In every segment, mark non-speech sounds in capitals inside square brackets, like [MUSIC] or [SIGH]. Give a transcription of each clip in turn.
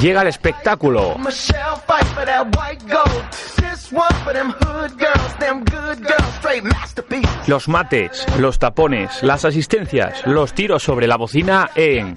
Llega el espectáculo. Los mates, los tapones, las asistencias, los tiros sobre la bocina en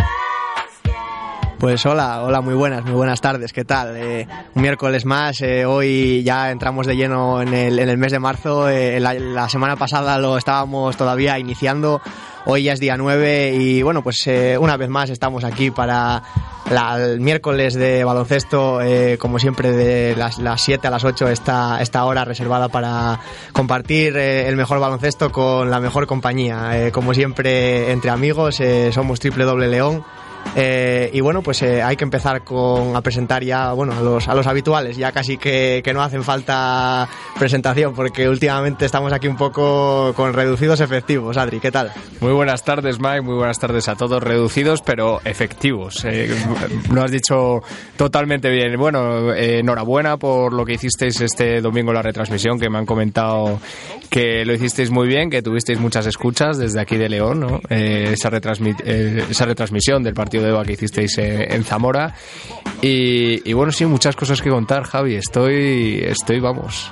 Pues hola, hola, muy buenas, muy buenas tardes, ¿qué tal? Eh, un miércoles más, eh, hoy ya entramos de lleno en el, mes de marzo, eh, la, semana pasada lo estábamos todavía iniciando, hoy ya es día 9 y bueno, pues una vez más estamos aquí para la, el miércoles de baloncesto, como siempre de las, las 7 a las 8 esta, esta hora reservada para compartir el mejor baloncesto con la mejor compañía, como siempre entre amigos, somos Triple Doble León. Eh, y bueno, pues eh, hay que empezar con a presentar ya bueno, a, los, a los habituales, ya casi que, que, no hacen falta presentación, porque últimamente estamos aquí un poco con reducidos efectivos. Adri, ¿qué tal? Muy buenas tardes, Mike, muy buenas tardes a todos, reducidos pero efectivos. Eh, lo has dicho totalmente bien. Bueno, eh, enhorabuena por lo que hicisteis este domingo la retransmisión, que me han comentado que lo hicisteis muy bien, que tuvisteis muchas escuchas desde aquí de León, ¿no? retransmi esa retransmisión del partido de EVA que hicisteis en Zamora. Y, y, bueno, sí, muchas cosas que contar, Javi. Estoy, estoy, vamos.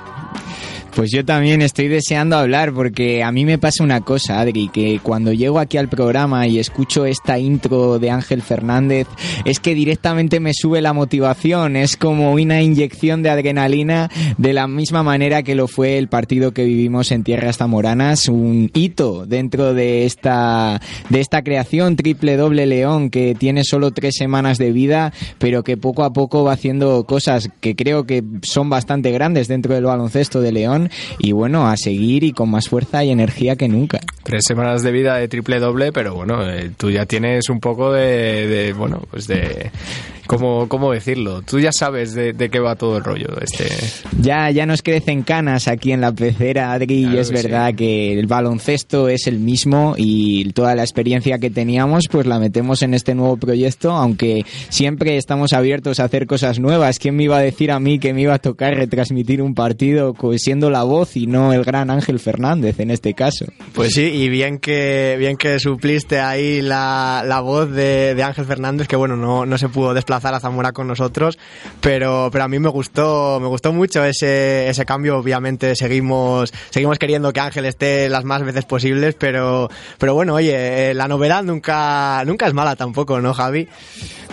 Pues yo también estoy deseando hablar porque a mí me pasa una cosa, Adri, que cuando llego aquí al programa y escucho esta intro de Ángel Fernández, es que directamente me sube la motivación, es como una inyección de adrenalina de la misma manera que lo fue el partido que vivimos en Tierras Zamoranas, un hito dentro de esta, de esta creación triple doble León que tiene solo tres semanas de vida, pero que poco a poco va haciendo cosas que creo que son bastante grandes dentro del baloncesto de León y bueno, a seguir y con más fuerza y energía que nunca. Tres semanas de vida de triple doble, pero bueno, eh, tú ya tienes un poco de, de bueno, pues de ¿Cómo, ¿Cómo, decirlo? Tú ya sabes de, de, qué va todo el rollo. Este... Ya, ya nos crecen canas aquí en la pecera, Adri, claro y es verdad sí. que el baloncesto es el mismo y toda la experiencia que teníamos pues la metemos en este nuevo proyecto, aunque siempre estamos abiertos a hacer cosas nuevas. ¿Quién me iba a decir a mí que me iba a tocar retransmitir un partido siendo la voz y no el gran Ángel Fernández en este caso? Pues sí, y bien que, bien que supliste ahí la, la voz de, de Ángel Fernández, que bueno, no, no se pudo desplazar a Zamora con nosotros, pero, pero a mí me gustó, me gustó mucho ese, ese cambio. Obviamente seguimos, seguimos queriendo que Ángel esté las más veces posibles, pero, pero bueno, oye, la novedad nunca, nunca es mala tampoco, ¿no, Javi?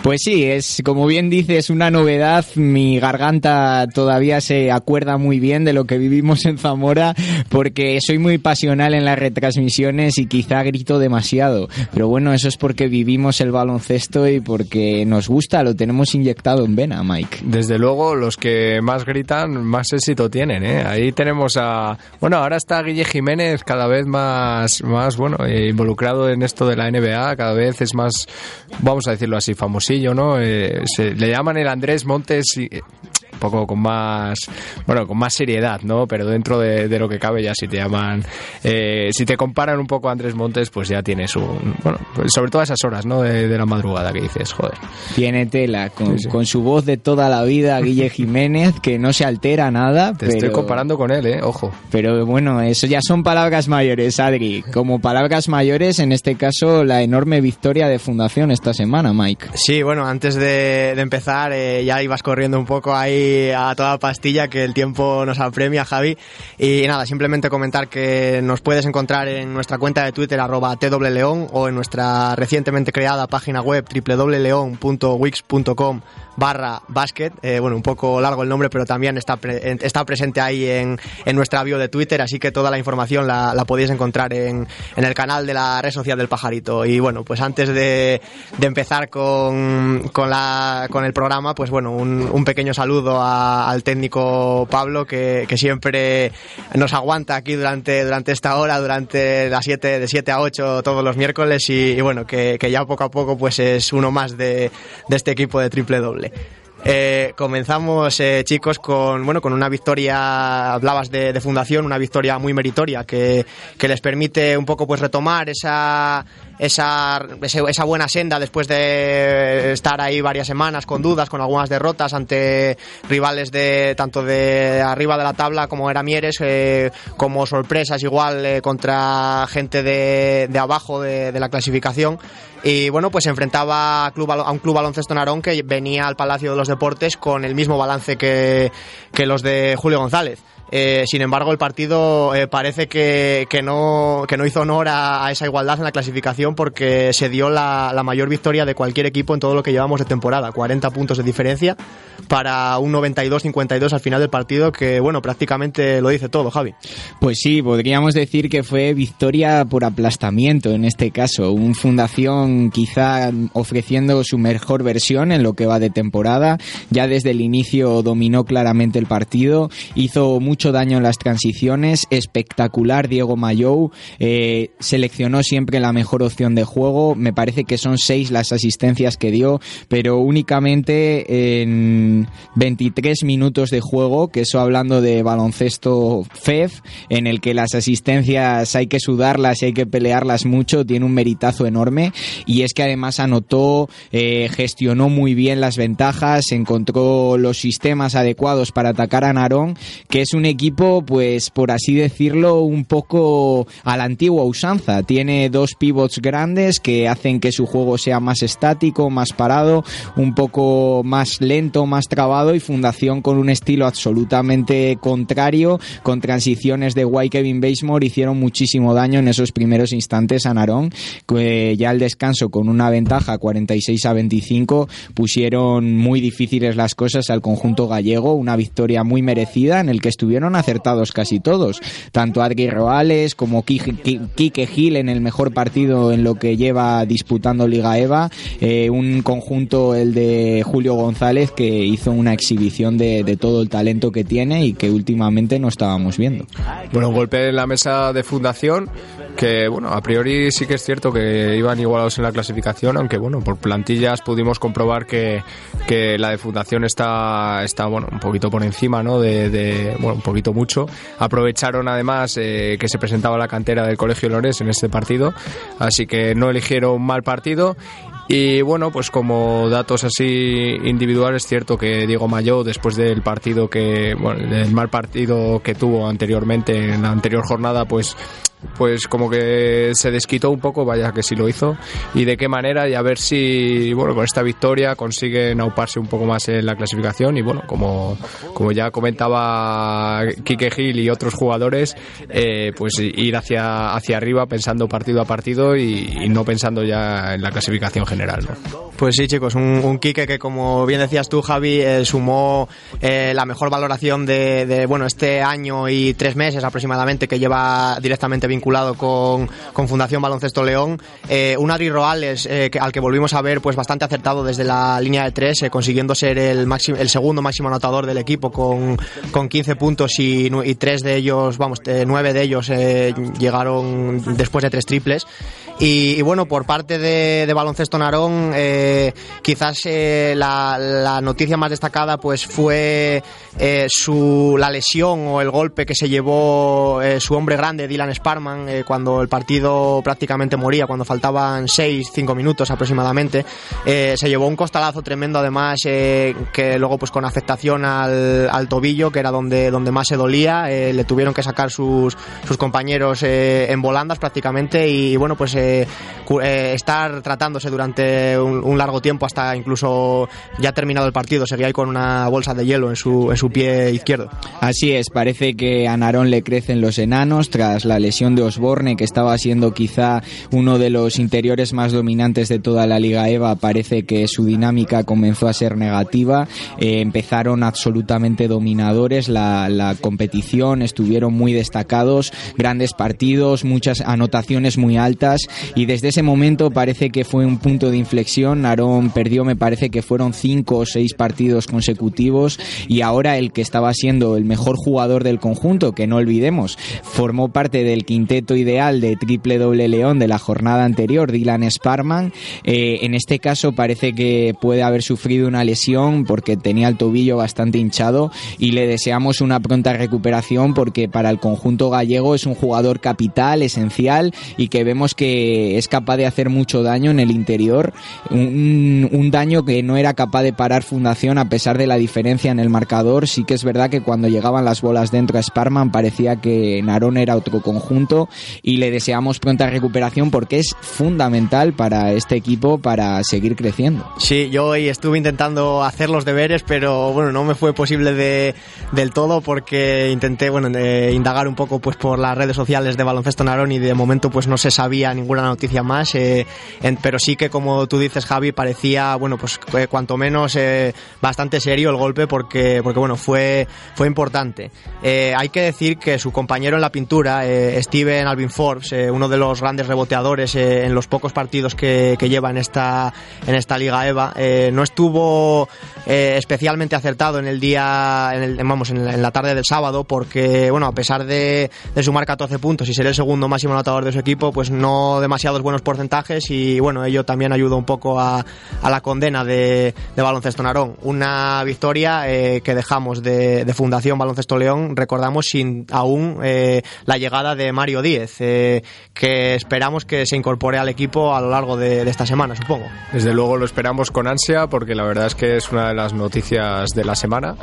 Pues sí, es como bien dices, una novedad. Mi garganta todavía se acuerda muy bien de lo que vivimos en Zamora, porque soy muy pasional en las retransmisiones y quizá grito demasiado. Pero bueno, eso es porque vivimos el baloncesto y porque nos gusta, lo tenemos inyectado en vena, Mike. Desde luego, los que más gritan, más éxito tienen, ¿eh? Ahí tenemos a... Bueno, ahora está Guille Jiménez cada vez más, más bueno, eh, involucrado en esto de la NBA, cada vez es más, vamos a decirlo así, famosillo, ¿no? Eh, le llaman el Andrés Montes y, un poco con más bueno con más seriedad no pero dentro de, de lo que cabe ya si te llaman eh, si te comparan un poco a Andrés Montes pues ya tienes un bueno pues sobre todo esas horas no de, de, la madrugada que dices joder. Tiene tela con, sí, sí. con su voz de toda la vida Guille [LAUGHS] Jiménez que no se altera nada te pero, estoy comparando con él eh ojo. Pero bueno eso ya son palabras mayores Adri. Como palabras mayores en este caso la enorme victoria de Fundación esta semana Mike. Sí bueno antes de, de empezar eh, ya ibas corriendo un poco ahí a toda pastilla que el tiempo nos apremia, Javi. Y nada, simplemente comentar que nos puedes encontrar en nuestra cuenta de Twitter arroba twleón o en nuestra recientemente creada página web www.leon.wix.com barra basket. Eh, bueno, un poco largo el nombre, pero también está, está presente ahí en, en, nuestra bio de Twitter, así que toda la información la, podéis encontrar en, en, el canal de la red social del pajarito. Y bueno, pues antes de, de empezar con, con, la, con el programa, pues bueno, un, pequeño saludo a, al técnico Pablo, que, que, siempre nos aguanta aquí durante, durante esta hora, durante las 7, de 7 a 8 todos los miércoles y, y bueno, que, que, ya poco a poco pues es uno más de, de este equipo de triple doble. Eh, comenzamos, eh, chicos, con bueno con una victoria, hablabas de, de, fundación, una victoria muy meritoria que, que les permite un poco pues retomar esa esa, esa buena senda después de estar ahí varias semanas con dudas, con algunas derrotas ante rivales de tanto de arriba de la tabla como era Mieres, eh, como sorpresas igual eh, contra gente de, de abajo de, de, la clasificación. Y bueno, pues se enfrentaba a, club, a un club baloncesto Narón que venía al Palacio de los Deportes con el mismo balance que, que los de Julio González. Eh, sin embargo, el partido eh, parece que, que, no, que no hizo honor a, a, esa igualdad en la clasificación porque se dio la, la, mayor victoria de cualquier equipo en todo lo que llevamos de temporada. 40 puntos de diferencia para un 92-52 al final del partido que, bueno, prácticamente lo dice todo, Javi. Pues sí, podríamos decir que fue victoria por aplastamiento en este caso. Un Fundación quizá ofreciendo su mejor versión en lo que va de temporada. Ya desde el inicio dominó claramente el partido, hizo mucho mucho daño en las transiciones, espectacular Diego Mayou, eh, seleccionó siempre la mejor opción de juego, me parece que son seis las asistencias que dio, pero únicamente en 23 minutos de juego, que eso hablando de baloncesto FEF, en el que las asistencias hay que sudarlas y hay que pelearlas mucho, tiene un meritazo enorme, y es que además anotó, eh, gestionó muy bien las ventajas, encontró los sistemas adecuados para atacar a Narón, que es un equipo, pues por así decirlo, un poco a la antigua usanza. Tiene dos pivots grandes que hacen que su juego sea más estático, más parado, un poco más lento, más trabado y Fundación con un estilo absolutamente contrario, con transiciones de White Kevin Basemore hicieron muchísimo daño en esos primeros instantes a Narón, ya al descanso con una ventaja 46 a 25 pusieron muy difíciles las cosas al conjunto gallego, una victoria muy merecida en el que estuvieron acertados casi todos, tanto Adri Roales como Quique Gil en el mejor partido en lo que lleva disputando Liga EVA, eh, un conjunto el de Julio González que hizo una exhibición de, de, todo el talento que tiene y que últimamente no estábamos viendo. Bueno, un golpe en la mesa de fundación que bueno, a priori sí que es cierto que iban igualados en la clasificación, aunque bueno, por plantillas pudimos comprobar que, que la de fundación está, está bueno, un poquito por encima, ¿no? De, de bueno, un poquito mucho. Aprovecharon además eh, que se presentaba la cantera del Colegio Lores en este partido, así que no eligieron mal partido y bueno, pues como datos así individuales, es cierto que Diego Mayó, después del partido que, bueno, del mal partido que tuvo anteriormente en la anterior jornada, pues pues como que se desquitó un poco, vaya que sí lo hizo, y de qué manera, y a ver si, bueno, con esta victoria consiguen auparse un poco más en la clasificación, y bueno, como, como ya comentaba Quique Gil y otros jugadores, eh, pues ir hacia, hacia arriba pensando partido a partido y, no pensando ya en la clasificación general. ¿no? Pues sí, chicos, un, un Quique que, como bien decías tú, Javi, eh, sumó eh, la mejor valoración de, de, bueno, este año y tres meses aproximadamente que lleva directamente vinculado con, con Fundación Baloncesto León. Eh, un Adri Roales eh, que, al que volvimos a ver pues bastante acertado desde la línea de tres, eh, consiguiendo ser el, máximo, el segundo máximo anotador del equipo con, con 15 puntos y, y tres de ellos, vamos, nueve de ellos llegaron después de tres triples. Y, y, bueno, por parte de, de Baloncesto Narón, eh, quizás eh, la, la, noticia más destacada pues fue eh, su, la lesión o el golpe que se llevó su hombre grande, Dylan Sparman, cuando el partido prácticamente moría, cuando faltaban 6, 5 minutos aproximadamente. se llevó un costalazo tremendo además, que luego pues con afectación al, al, tobillo, que era donde, donde más se dolía, le tuvieron que sacar sus, sus compañeros en volandas prácticamente y bueno, pues eh, estar tratándose durante un, un, largo tiempo hasta incluso ya terminado el partido. Seguía ahí con una bolsa de hielo en su, en su pie izquierdo. Así es, parece que a Narón le crecen los enanos tras la lesión de Osborne, que estaba siendo quizá uno de los interiores más dominantes de toda la Liga EVA, parece que su dinámica comenzó a ser negativa. Eh, empezaron absolutamente dominadores la, la competición, estuvieron muy destacados, grandes partidos, muchas anotaciones muy altas y desde ese momento parece que fue un punto de inflexión. Narón perdió, me parece que fueron cinco o seis partidos consecutivos y ahora el que estaba siendo el mejor jugador del conjunto, que no olvidemos, formó parte del quinteto ideal de triple doble león de la jornada anterior, Dylan Sparman. Eh, en este caso parece que puede haber sufrido una lesión porque tenía el tobillo bastante hinchado y le deseamos una pronta recuperación porque para el conjunto gallego es un jugador capital, esencial y que vemos que es capaz de hacer mucho daño en el interior, un, un daño que no era capaz de parar Fundación a pesar de la diferencia en el marcador. Sí que es verdad que cuando llegaban las bolas dentro a Sparman parecía que Narón era otro conjunto y le deseamos pronta recuperación porque es fundamental para este equipo para seguir creciendo. Sí, yo hoy estuve intentando hacer los deberes, pero bueno, no me fue posible de, del todo porque intenté bueno de indagar un poco pues por las redes sociales de Baloncesto Narón y de momento pues no se sabía ninguna noticia más, eh, en, pero sí que como tú dices Javi parecía bueno pues eh, cuanto menos eh, bastante serio el golpe porque porque bueno fue fue importante. Eh, hay que decir que su compañero en la pintura, eh, Alvin Forbes, eh, uno de los grandes reboteadores eh, en los pocos partidos que, que, lleva en esta, en esta Liga EVA, eh, no estuvo eh, especialmente acertado en el día, en el, vamos, en la, en la, tarde del sábado, porque, bueno, a pesar de, de, sumar 14 puntos y ser el segundo máximo anotador de su equipo, pues no demasiados buenos porcentajes y, bueno, ello también ayudó un poco a, a la condena de, de, Baloncesto Narón. Una victoria eh, que dejamos de, de, Fundación Baloncesto León, recordamos, sin aún la llegada de Mario Díez, eh, que esperamos que se incorpore al equipo a lo largo de, esta semana, supongo. Desde luego lo esperamos con ansia porque la verdad es que es una de las noticias de la semana.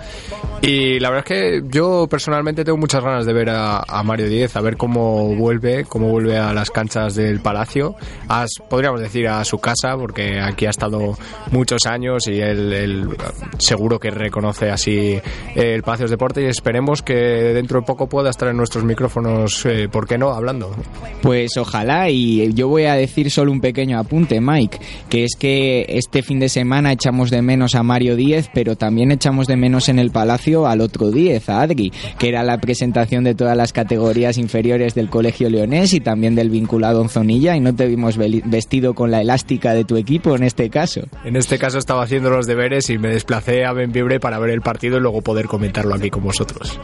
Y la verdad es que yo personalmente tengo muchas ganas de ver a, Mario Díez, a ver cómo vuelve, cómo vuelve a las canchas del Palacio, a, podríamos decir a su casa, porque aquí ha estado muchos años y él, seguro que reconoce así el Palacio de Deporte y esperemos que dentro de poco pueda estar en nuestros micrófonos, eh, ¿por qué no?, hablando. Pues ojalá, y yo voy a decir solo un pequeño apunte, Mike, que es que este fin de semana echamos de menos a Mario Díez, pero también echamos de menos en el Palacio al otro Díez, a Adri, que era la presentación de todas las categorías inferiores del Colegio Leonés y también del vinculado Onzonilla, y no te vimos vestido con la elástica de tu equipo en este caso. En este caso estaba haciendo los deberes y me desplacé a Benvibre para ver el partido y luego poder comentarlo aquí con vosotros.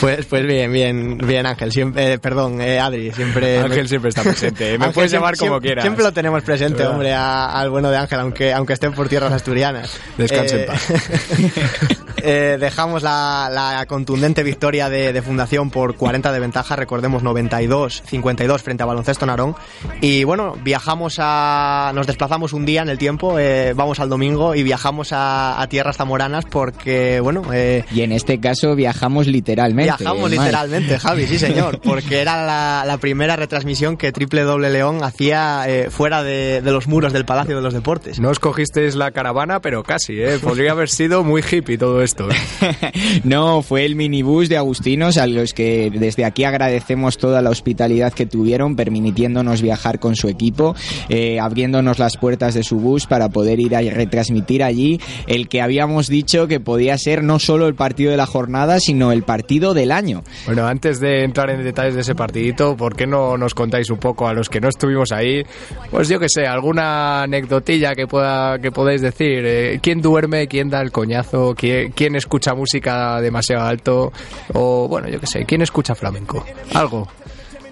Pues, pues bien, bien, bien Ángel, siempre, eh, perdón, eh, Adri, siempre... [LAUGHS] Ángel me... siempre está presente, me Ángel puedes llamar como siempre, quieras. Siempre lo tenemos presente, hombre, a, al bueno de Ángel, aunque, aunque estén por tierras asturianas. Descanse eh, en paz. [LAUGHS] eh, dejamos la, la, contundente victoria de, de, Fundación por 40 de ventaja, recordemos 92-52 frente a Baloncesto Narón. Y bueno, viajamos a. Nos desplazamos un día en el tiempo, eh, vamos al domingo y viajamos a, a tierras zamoranas porque, bueno. Eh, y en este caso viajamos literalmente. Viajamos literalmente, Javi, sí, señor, porque [LAUGHS] era la, la, primera retransmisión que Triple Doble León hacía eh, fuera de, de, los muros del Palacio de los Deportes. No escogisteis la caravana, pero casi, ¿eh? Podría haber sido muy hippie todo esto. [LAUGHS] no, fue el minibús de Agustinos a los que desde aquí agradecemos toda la hospitalidad que tuvieron, permitiéndonos viajar con su equipo, eh, abriéndonos las puertas de su bus para poder ir a retransmitir allí el que habíamos dicho que podía ser no solo el partido de la jornada, sino el partido del año. Bueno, antes de entrar en detalles de ese partidito, ¿por qué no nos contáis un poco a los que no estuvimos ahí? Pues yo que sé, alguna anecdotilla que pueda que podáis decir. Eh, ¿Quién duerme? ¿Quién da el coñazo? ¿Quién, quién escucha música demasiado alto? O bueno, yo que sé, ¿quién escucha flamenco? Algo.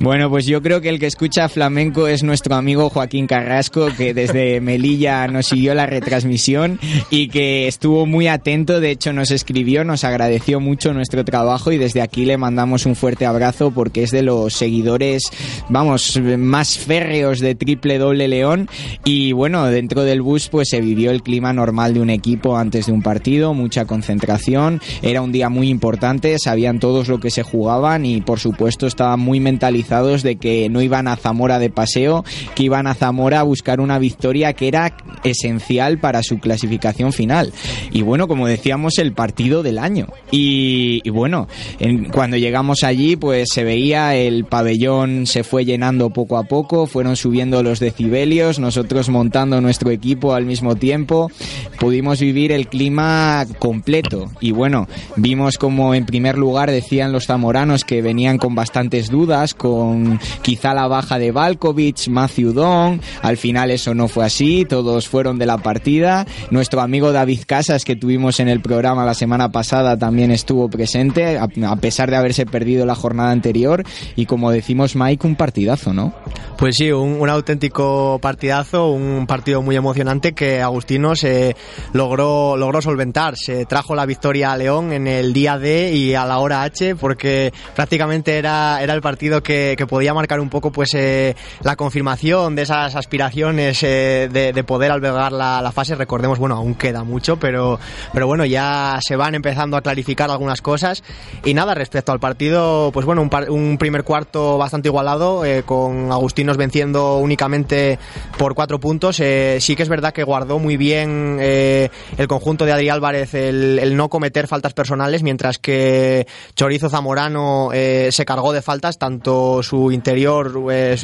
Bueno, pues yo creo que el que escucha flamenco es nuestro amigo Joaquín Carrasco, que desde [LAUGHS] Melilla nos siguió la retransmisión y que estuvo muy atento, de hecho nos escribió, nos agradeció mucho nuestro trabajo y desde aquí le mandamos un fuerte abrazo porque es de los seguidores, vamos, más férreos de Triple Doble León. Y bueno, dentro del bus pues se vivió el clima normal de un equipo antes de un partido, mucha concentración, era un día muy importante, sabían todos lo que se jugaban y por supuesto estaban muy mentalizados de que no iban a Zamora de paseo, que iban a Zamora a buscar una victoria que era esencial para su clasificación final. Y bueno, como decíamos, el partido del año. Y, bueno, cuando llegamos allí, pues se veía el pabellón se fue llenando poco a poco, fueron subiendo los decibelios, nosotros montando nuestro equipo al mismo tiempo, pudimos vivir el clima completo. Y bueno, vimos como en primer lugar decían los zamoranos que venían con bastantes dudas, con quizá la baja de Valkovic, Matthew Don, al final eso no fue así, todos fueron de la partida. Nuestro amigo David Casas, que tuvimos en el programa la semana pasada, también estuvo presente, a pesar de haberse perdido la jornada anterior. Y como decimos, Mike, un partidazo, ¿no? Pues sí, un, auténtico partidazo, un partido muy emocionante que Agustino se logró, logró solventar. Se trajo la victoria a León en el día D y a la hora H, porque prácticamente era, era el partido que, podía marcar un poco pues eh, la confirmación de esas aspiraciones eh, de, poder albergar la, fase. Recordemos, bueno, aún queda mucho, pero, pero bueno, ya se van empezando a clarificar algunas cosas. Y nada, respecto al partido, pues bueno, un, un primer cuarto bastante igualado, eh, con Agustinos venciendo únicamente por cuatro puntos. sí que es verdad que guardó muy bien el conjunto de Adri Álvarez el, el, no cometer faltas personales, mientras que Chorizo Zamorano se cargó de faltas, tanto su interior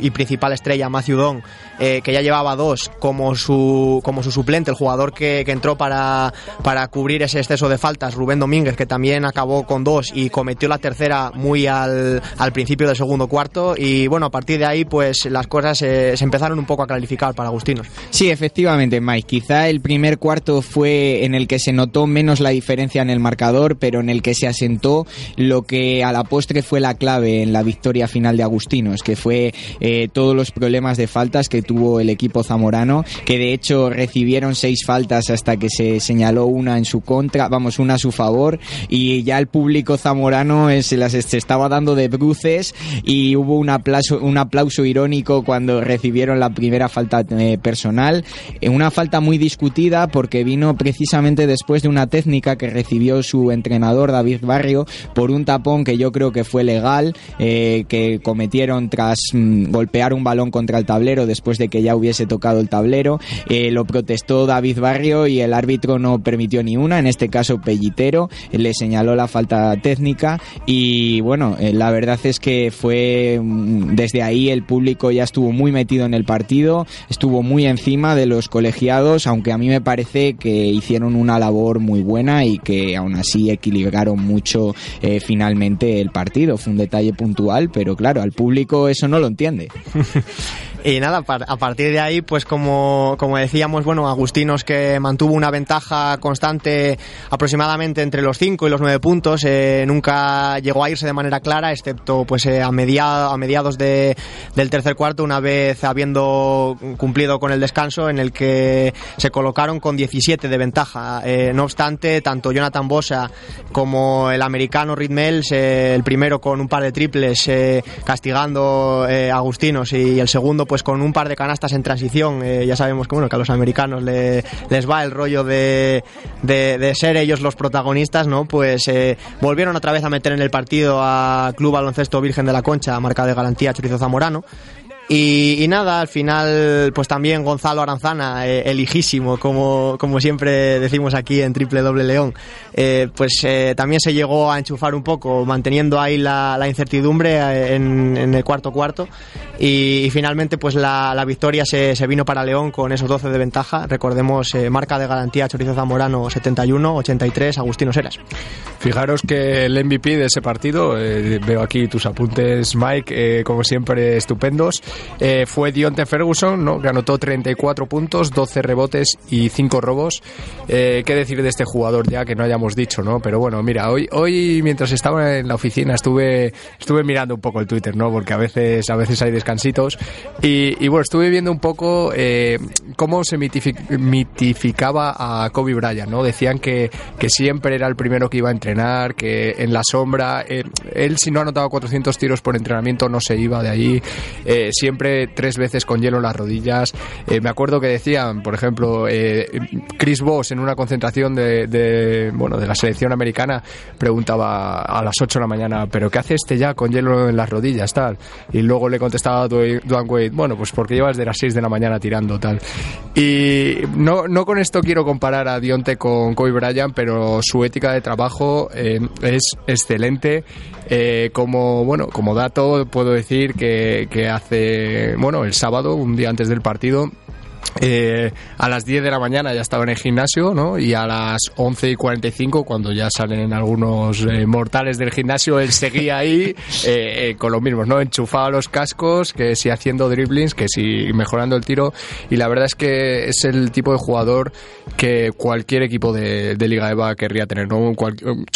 y principal estrella, Matthew Don, que ya llevaba dos, como su, como su suplente, el jugador que, entró para, para cubrir ese exceso de faltas, Rubén Domínguez, que también acabó con dos y cometió la tercera muy al, al principio del segundo cuarto. Y bueno, a partir de ahí, pues las cosas se, empezaron un poco a clarificar para Agustinos. Sí, efectivamente, Mike. Quizá el primer cuarto fue en el que se notó menos la diferencia en el marcador, pero en el que se asentó lo que a la postre fue la clave en la victoria final de Agustinos, que fue eh, todos los problemas de faltas que tuvo el equipo zamorano, que de hecho recibieron seis faltas hasta que se señaló una en su contra, vamos, una a su favor, y ya el público zamorano se las estaba dando de bruces y hubo un aplauso, un aplauso irónico cuando recibieron la primera falta eh, personal, eh, una falta muy discutida porque vino precisamente después de una técnica que recibió su entrenador David Barrio por un tapón que yo creo que fue legal, eh, que cometieron tras mm, golpear un balón contra el tablero después de que ya hubiese tocado el tablero. Eh, lo protestó David Barrio y el árbitro no permitió ni una, en este caso Pellitero, le señaló la falta técnica y bueno, eh, la verdad es que fue mm, desde ahí el público ya estuvo muy metido en el partido, estuvo muy encima de los colegiados, aunque a mí me parece que hicieron una labor muy buena y que aún así equilibraron mucho finalmente el partido. Fue un detalle puntual, pero claro, al público eso no lo entiende. [LAUGHS] Y nada, a partir de ahí, pues como, como decíamos, bueno, Agustinos que mantuvo una ventaja constante aproximadamente entre los 5 y los 9 puntos, eh, nunca llegó a irse de manera clara, excepto pues eh, a, mediado, a mediados de, del tercer cuarto, una vez habiendo cumplido con el descanso en el que se colocaron con 17 de ventaja. Eh, no obstante, tanto Jonathan Bosa como el americano Ritmels, el primero con un par de triples castigando a Agustinos y el segundo pues pues con un par de canastas en transición. Eh, ya sabemos que, bueno, que a los americanos les va el rollo de, ser ellos los protagonistas, ¿no? Pues eh, volvieron otra vez a meter en el partido a Club Baloncesto Virgen de la Concha, marca de garantía Chorizo Zamorano. Y, nada, al final, pues también Gonzalo Aranzana, eh, elijísimo, como, como siempre decimos aquí en Triple Doble León, eh, pues eh, también se llegó a enchufar un poco, manteniendo ahí la, incertidumbre en, el cuarto cuarto. Y, finalmente, pues la, victoria se, se, vino para León con esos 12 de ventaja. Recordemos, marca de garantía Chorizo Zamorano 71, 83, Agustino Seras. Fijaros que el MVP de ese partido, veo aquí tus apuntes, Mike, como siempre, estupendos. Eh, fue Dionte Ferguson, ¿no? que anotó 34 puntos, 12 rebotes y 5 robos. Eh, ¿Qué decir de este jugador ya que no hayamos dicho? ¿no? Pero bueno, mira, hoy, hoy mientras estaba en la oficina estuve, estuve mirando un poco el Twitter, ¿no? porque a veces, a veces hay descansitos. Y, bueno, estuve viendo un poco eh, cómo se mitificaba a Kobe Bryant. ¿no? Decían que, que siempre era el primero que iba a entrenar, que en la sombra, él si no anotaba 400 tiros por entrenamiento no se iba de allí siempre tres veces con hielo en las rodillas. Eh, me acuerdo que decían, por ejemplo, eh, Chris Voss en una concentración de, de, bueno, de la selección americana preguntaba a las 8 de la mañana, ¿pero qué hace este ya con hielo en las rodillas? tal Y luego le contestaba Dwayne Wade, bueno, pues porque llevas de las 6 de la mañana tirando tal. Y no, no con esto quiero comparar a Dionte con Kobe Bryant, pero su ética de trabajo eh, es excelente. Eh, como bueno, como dato puedo decir que, que hace bueno el sábado, un día antes del partido, eh, a las 10 de la mañana ya estaba en el gimnasio, ¿no? Y a las 11 y 45, cuando ya salen algunos eh, mortales del gimnasio, él seguía ahí [LAUGHS] eh, con los mismos, ¿no? Enchufaba los cascos, que si haciendo dribblings, que si mejorando el tiro. Y la verdad es que es el tipo de jugador que cualquier equipo de, de Liga EVA querría tener, ¿no? Un,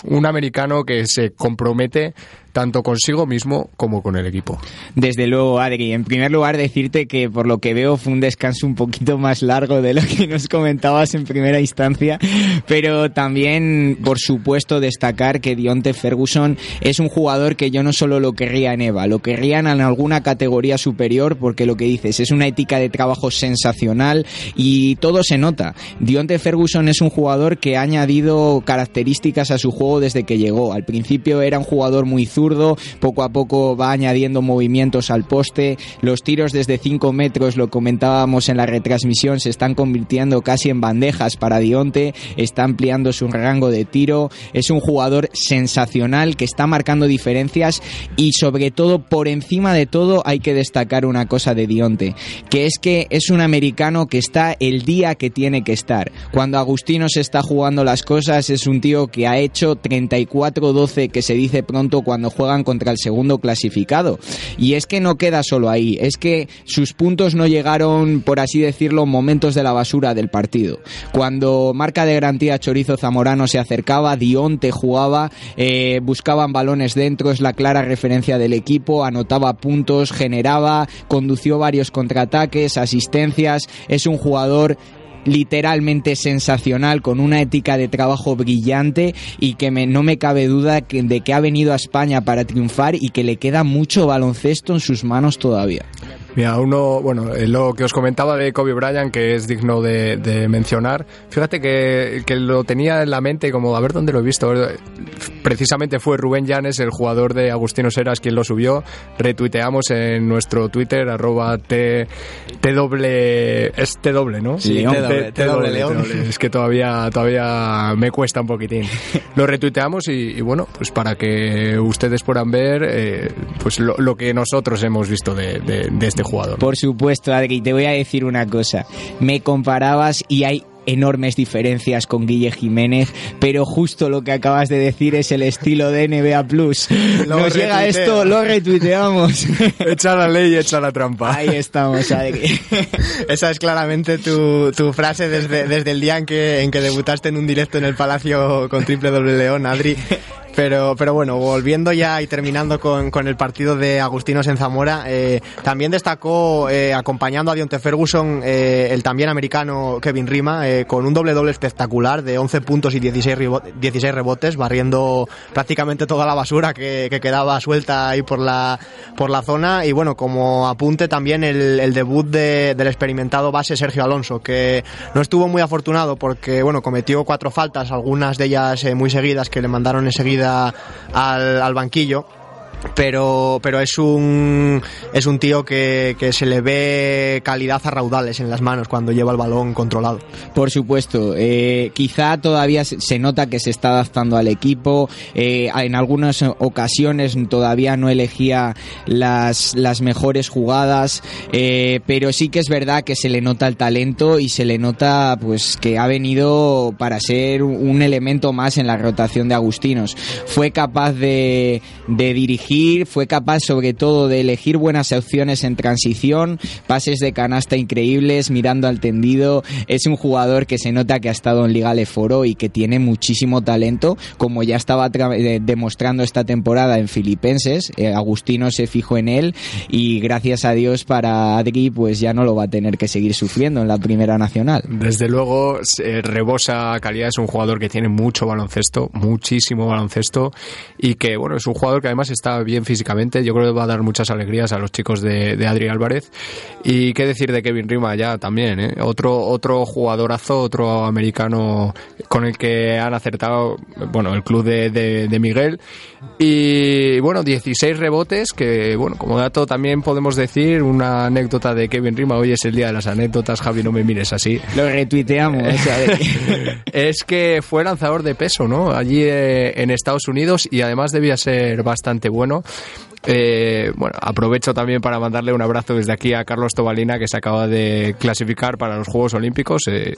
un americano que se compromete tanto consigo mismo como con el equipo. Desde luego, Adri. En primer lugar, decirte que por lo que veo fue un descanso un poquito más largo de lo que nos comentabas en primera instancia, pero también, por supuesto, destacar que Dionte Ferguson es un jugador que yo no solo lo querría en EVA, lo querría en alguna categoría superior, porque lo que dices es una ética de trabajo sensacional y todo se nota. Dionte Ferguson es un jugador que ha añadido características a su juego desde que llegó. Al principio era un jugador muy poco a poco va añadiendo movimientos al poste, los tiros desde 5 metros, lo comentábamos en la retransmisión, se están convirtiendo casi en bandejas para Dionte, está ampliando su rango de tiro, es un jugador sensacional que está marcando diferencias y sobre todo, por encima de todo, hay que destacar una cosa de Dionte, que es que es un americano que está el día que tiene que estar. Cuando Agustino se está jugando las cosas, es un tío que ha hecho 34-12, que se dice pronto cuando juegan contra el segundo clasificado. Y es que no queda solo ahí, es que sus puntos no llegaron, por así decirlo, momentos de la basura del partido. Cuando marca de garantía Chorizo Zamorano se acercaba, Dionte jugaba, eh, buscaban balones dentro, es la clara referencia del equipo, anotaba puntos, generaba, condució varios contraataques, asistencias, es un jugador literalmente sensacional, con una ética de trabajo brillante y que me, no me cabe duda de que ha venido a España para triunfar y que le queda mucho baloncesto en sus manos todavía. Mira, uno, bueno, lo que os comentaba de Kobe Bryant, que es digno de, de mencionar, fíjate que, que, lo tenía en la mente como, a ver dónde lo he visto. Precisamente fue Rubén Llanes, el jugador de Agustino Seras, quien lo subió. Retuiteamos en nuestro Twitter, arroba t, doble, es t doble, ¿no? Sí, t, t, doble, león. Es que todavía, todavía me cuesta un poquitín. [LAUGHS] Lo retuiteamos y, y bueno, pues para que ustedes puedan ver, eh, pues lo, lo, que nosotros hemos visto de, de, de este jugador. Por supuesto, Adri, te voy a decir una cosa. Me comparabas y hay enormes diferencias con Guille Jiménez, pero justo lo que acabas de decir es el estilo de NBA Plus. [LAUGHS] Lo Nos llega esto, lo retuiteamos. [LAUGHS] echa la ley y echa la trampa. Ahí estamos, Adri. [LAUGHS] Esa es claramente tu, tu frase desde, desde el día en que, en que debutaste en un directo en el Palacio con Triple Doble León, Adri. Pero, pero bueno, volviendo ya y terminando con, con el partido de Agustinos en Zamora, eh, también destacó, eh, acompañando a Dionte Ferguson, eh, el también americano Kevin Rima, eh, con un doble-doble espectacular de 11 puntos y 16, rebotes, 16 rebotes, barriendo prácticamente toda la basura que, que, quedaba suelta ahí por la, por la zona. Y bueno, como apunte también el, el debut de, del experimentado base Sergio Alonso, que no estuvo muy afortunado porque, bueno, cometió cuatro faltas, algunas de ellas eh, muy seguidas que le mandaron enseguida al, banquillo pero pero es un es un tío que, que, se le ve calidad a raudales en las manos cuando lleva el balón controlado. Por supuesto eh, quizá todavía se nota que se está adaptando al equipo. Eh, en algunas ocasiones todavía no elegía las las mejores jugadas eh, pero sí que es verdad que se le nota el talento y se le nota pues que ha venido para ser un elemento más en la rotación de Agustinos. Fue capaz de, de dirigir fue capaz sobre todo de elegir buenas opciones en transición, pases de canasta increíbles, mirando al tendido. Es un jugador que se nota que ha estado en Liga Leforo y que tiene muchísimo talento, como ya estaba demostrando esta temporada en Filipenses. Eh, Agustino se fijó en él y gracias a Dios para Adri pues ya no lo va a tener que seguir sufriendo en la primera nacional. Desde luego eh, rebosa calidad, es un jugador que tiene mucho baloncesto, muchísimo baloncesto y que bueno, es un jugador que además está bien físicamente. Yo creo que va a dar muchas alegrías a los chicos de, de Adri Álvarez. Y qué decir de Kevin Rima ya también, ¿eh? Otro, otro jugadorazo, otro americano con el que han acertado, bueno, el club de Miguel. Y bueno, 16 rebotes, que bueno, como dato también podemos decir una anécdota de Kevin Rima. Hoy es el día de las anécdotas, Javi, no me mires así. Lo retuiteamos. [LAUGHS] es que fue lanzador de peso, ¿no? Allí eh, en Estados Unidos y además debía ser bastante bueno. Eh, bueno, aprovecho también para mandarle un abrazo desde aquí a Carlos Tobalina, que se acaba de clasificar para los Juegos Olímpicos. Eh,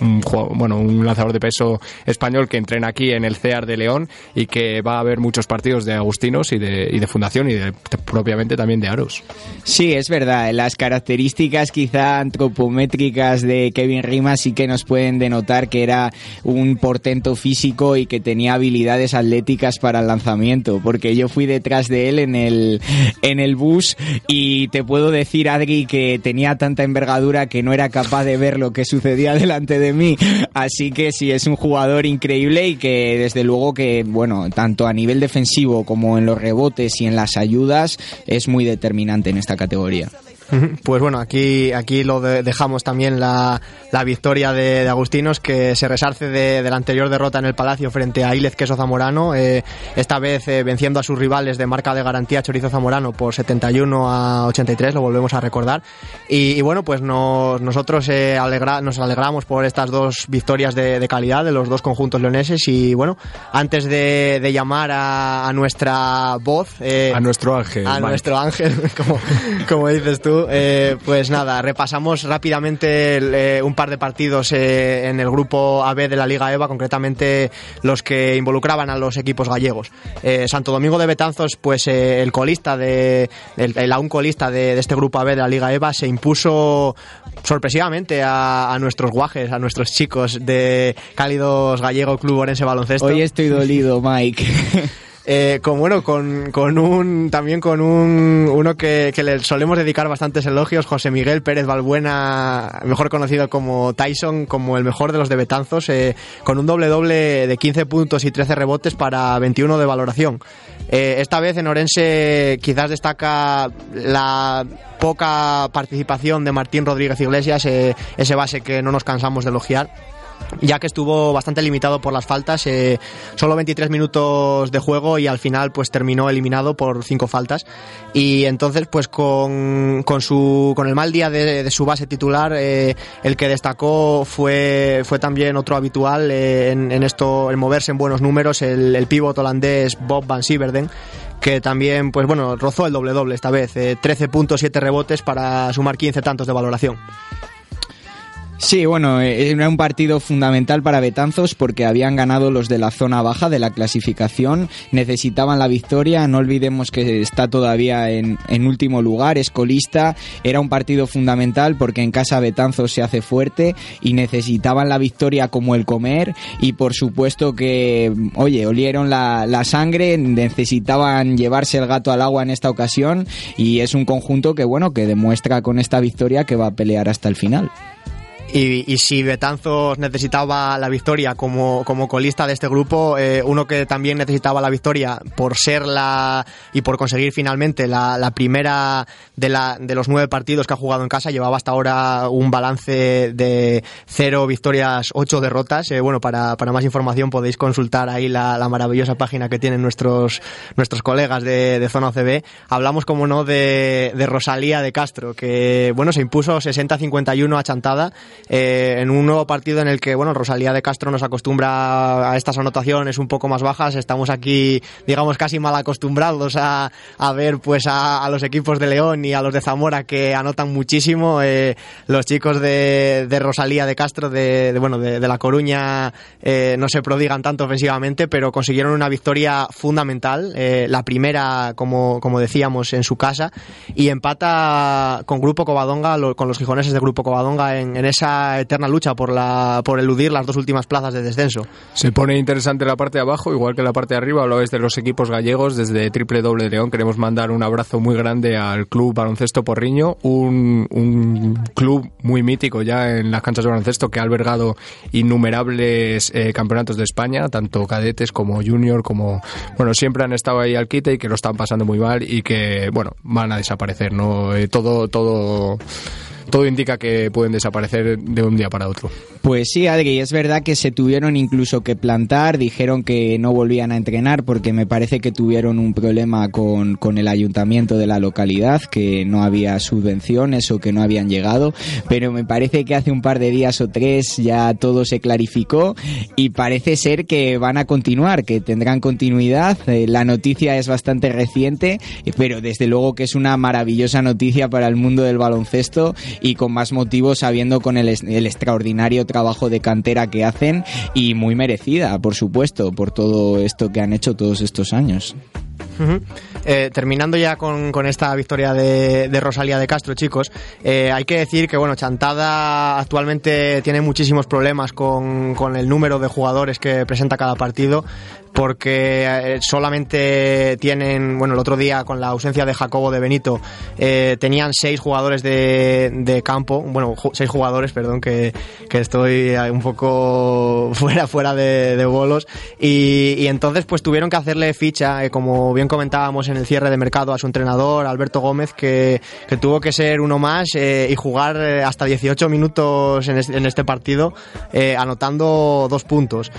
un, bueno, un lanzador de peso español que entrena aquí en el CEAR de León y que va a haber muchos partidos de Agustinos y de, Fundación y de, propiamente también de Aros. Sí, es verdad. Las características quizá antropométricas de Kevin Rima sí que nos pueden denotar que era un portento físico y que tenía habilidades atléticas para el lanzamiento, porque yo fui detrás de él en el, en el bus y te puedo decir, Adri, que tenía tanta envergadura que no era capaz de ver lo que sucedía [LAUGHS] delante de mí. Así que sí, es un jugador increíble y que desde luego que, bueno, tanto a nivel defensivo como en los rebotes y en las ayudas es muy determinante en esta categoría. [LAUGHS] Pues bueno, aquí, aquí lo de, dejamos también la, la victoria de, de, Agustinos que se resarce de, de, la anterior derrota en el Palacio frente a Ilez Queso Zamorano, eh, esta vez eh, venciendo a sus rivales de marca de garantía Chorizo Zamorano por 71 a 83, lo volvemos a recordar. Y, y bueno, pues nos, nosotros eh, alegra, nos alegramos por estas dos victorias de, calidad de los dos conjuntos leoneses y bueno, antes de, llamar a, a, nuestra voz... A nuestro ángel. A nuestro ángel, [LAUGHS] como, como dices tú. Eh, pues nada, repasamos rápidamente el, eh, un par de partidos eh, en el grupo AB de la Liga EVA, concretamente los que involucraban a los equipos gallegos. Santo Domingo de Betanzos, pues el colista de el, el aún colista de, de, este grupo AB de la Liga EVA se impuso sorpresivamente a, a, nuestros guajes, a nuestros chicos de Cálidos Gallego Club Orense Baloncesto. Hoy estoy dolido, Mike. [LAUGHS] Eh, con bueno, con, con, un también con un uno que, que, le solemos dedicar bastantes elogios, José Miguel Pérez Balbuena, mejor conocido como Tyson, como el mejor de los de Betanzos, eh, con un doble doble de 15 puntos y 13 rebotes para 21 de valoración. Eh, esta vez en Orense quizás destaca la poca participación de Martín Rodríguez Iglesias, eh, ese base que no nos cansamos de elogiar ya que estuvo bastante limitado por las faltas, eh, solo 23 minutos de juego y al final pues terminó eliminado por cinco faltas. Y entonces pues con, con su con el mal día de, su base titular eh, el que destacó fue fue también otro habitual eh, en, esto en moverse en buenos números el, pívot holandés Bob Van Sieverden que también pues bueno rozó el doble doble esta vez 13 puntos 7 rebotes para sumar 15 tantos de valoración Sí, bueno, era un partido fundamental para Betanzos porque habían ganado los de la zona baja de la clasificación, necesitaban la victoria, no olvidemos que está todavía en, en último lugar, es colista, era un partido fundamental porque en casa Betanzos se hace fuerte y necesitaban la victoria como el comer. Y por supuesto que, oye, olieron la, la sangre, necesitaban llevarse el gato al agua en esta ocasión y es un conjunto que, bueno, que demuestra con esta victoria que va a pelear hasta el final. Y, y, si Betanzos necesitaba la victoria como, como colista de este grupo, eh, uno que también necesitaba la victoria por ser la y por conseguir finalmente la, la primera de, la, de los nueve partidos que ha jugado en casa, llevaba hasta ahora un balance de cero victorias, ocho derrotas. Eh, bueno, para, para, más información podéis consultar ahí la, la, maravillosa página que tienen nuestros, nuestros colegas de, de Zona OCB. Hablamos, como no, de, de Rosalía de Castro, que bueno, se impuso 60-51 a Chantada eh, en un nuevo partido en el que, bueno, Rosalía de Castro nos acostumbra a estas anotaciones un poco más bajas. Estamos aquí, digamos, casi mal acostumbrados a, a ver pues a, los equipos de León y a los de Zamora que anotan muchísimo. Eh, los chicos de, de, Rosalía de Castro, de, de bueno, de, La Coruña, eh, no se prodigan tanto ofensivamente, pero consiguieron una victoria fundamental. Eh, la primera, como, como decíamos, en su casa. Y empata con Grupo Covadonga, con los gijoneses de Grupo Covadonga en, en esa eterna lucha por, la, por eludir las dos últimas plazas de descenso. Se pone interesante la parte de abajo, igual que la parte de arriba. Hablabais de los equipos gallegos. Desde Triple Doble León queremos mandar un abrazo muy grande al Club Baloncesto Porriño, un, un club muy mítico ya en las canchas de baloncesto que ha albergado innumerables eh, campeonatos de España, tanto cadetes como junior, como bueno, siempre han estado ahí al quite y que lo están pasando muy mal y que bueno, van a desaparecer, ¿no? Eh, todo, todo todo indica que pueden desaparecer de un día para otro. Pues sí, Adri, es verdad que se tuvieron incluso que plantar, dijeron que no volvían a entrenar porque me parece que tuvieron un problema con, con el ayuntamiento de la localidad, que no había subvenciones o que no habían llegado, pero me parece que hace un par de días o tres ya todo se clarificó y parece ser que van a continuar, que tendrán continuidad. Eh, la noticia es bastante reciente, pero desde luego que es una maravillosa noticia para el mundo del baloncesto y con más motivos sabiendo con el, el extraordinario trabajo de cantera que hacen y muy merecida, por supuesto, por todo esto que han hecho todos estos años. Uh-huh. Eh, terminando ya con, con esta victoria de, de, Rosalía de Castro, chicos, eh, hay que decir que bueno, Chantada actualmente tiene muchísimos problemas con, con, el número de jugadores que presenta cada partido porque eh, solamente tienen, bueno, el otro día con la ausencia de Jacobo de Benito, eh, tenían seis jugadores de, de, campo, bueno, seis jugadores, perdón, que, que estoy un poco [LAUGHS] fuera, fuera de, de bolos, y, y, entonces pues tuvieron que hacerle ficha, eh, como bien comentábamos en el cierre de mercado, a su entrenador, Alberto Gómez, que, tuvo que ser uno más eh, y jugar hasta 18 minutos en este, partido, anotando dos puntos.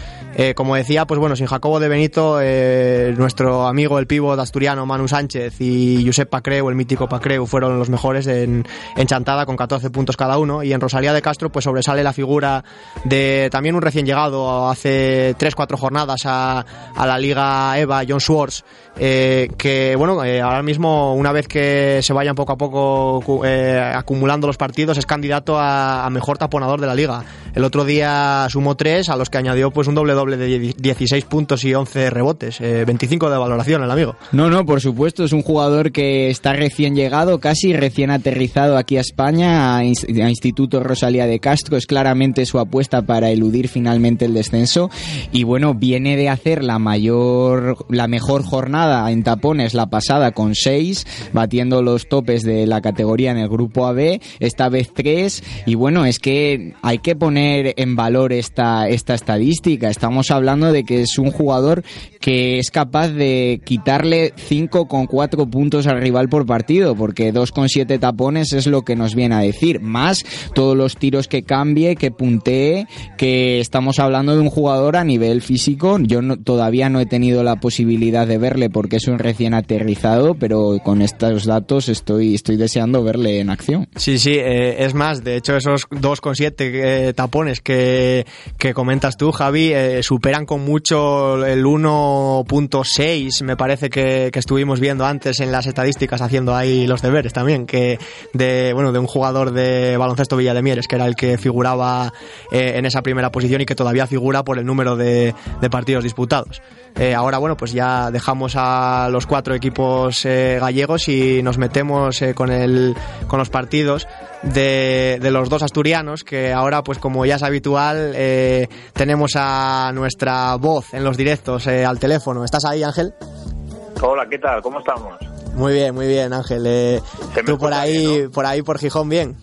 como decía, pues bueno, sin Jacobo de Benito, eh, nuestro amigo el pívot asturiano Manu Sánchez y Josep Pacreu, el mítico Pacreu, fueron los mejores en, en, Chantada con 14 puntos cada uno. Y en Rosalía de Castro, pues sobresale la figura de también un recién llegado hace 3-4 jornadas a, a, la Liga EVA, John Swartz, eh, que bueno, eh, ahora mismo, una vez que se vayan poco a poco eh, acumulando los partidos, es candidato a, a, mejor taponador de la liga. El otro día sumó 3, a los que añadió pues un doble doble de 16 puntos y 11 rebotes, eh, 25 de valoración el amigo. No, no, por supuesto, es un jugador que está recién llegado, casi recién aterrizado aquí a España, a Instituto Rosalía de Castro, es claramente su apuesta para eludir finalmente el descenso. Y bueno, viene de hacer la mayor, la mejor jornada en tapones la pasada con 6, batiendo los topes de la categoría en el grupo AB, esta vez 3 y bueno, es que hay que poner en valor esta, esta estadística, estamos hablando de que es un jugador que es capaz de quitarle 5,4 puntos al rival por partido, porque 2,7 tapones es lo que nos viene a decir, más todos los tiros que cambie, que puntee, que estamos hablando de un jugador a nivel físico. Yo no, todavía no he tenido la posibilidad de verle porque es un recién aterrizado, pero con estos datos estoy, estoy deseando verle en acción. Sí, sí, eh, es más, de hecho esos 2,7 eh, tapones que, comentas tú, Javi, eh, superan con mucho el 1.6 me parece que, que, estuvimos viendo antes en las estadísticas haciendo ahí los deberes también que de bueno de un jugador de baloncesto Villa de que era el que figuraba eh, en esa primera posición y que todavía figura por el número de partidos disputados eh, ahora bueno pues ya dejamos a los cuatro equipos eh, gallegos y nos metemos eh, con el con los partidos de, de, los dos asturianos que ahora pues como ya es habitual eh, tenemos a nuestra voz en los directos al teléfono ¿estás ahí Ángel? Hola ¿qué tal? ¿cómo estamos? Muy bien muy bien Ángel eh, tú por ahí bien, ¿no? por ahí por Gijón bien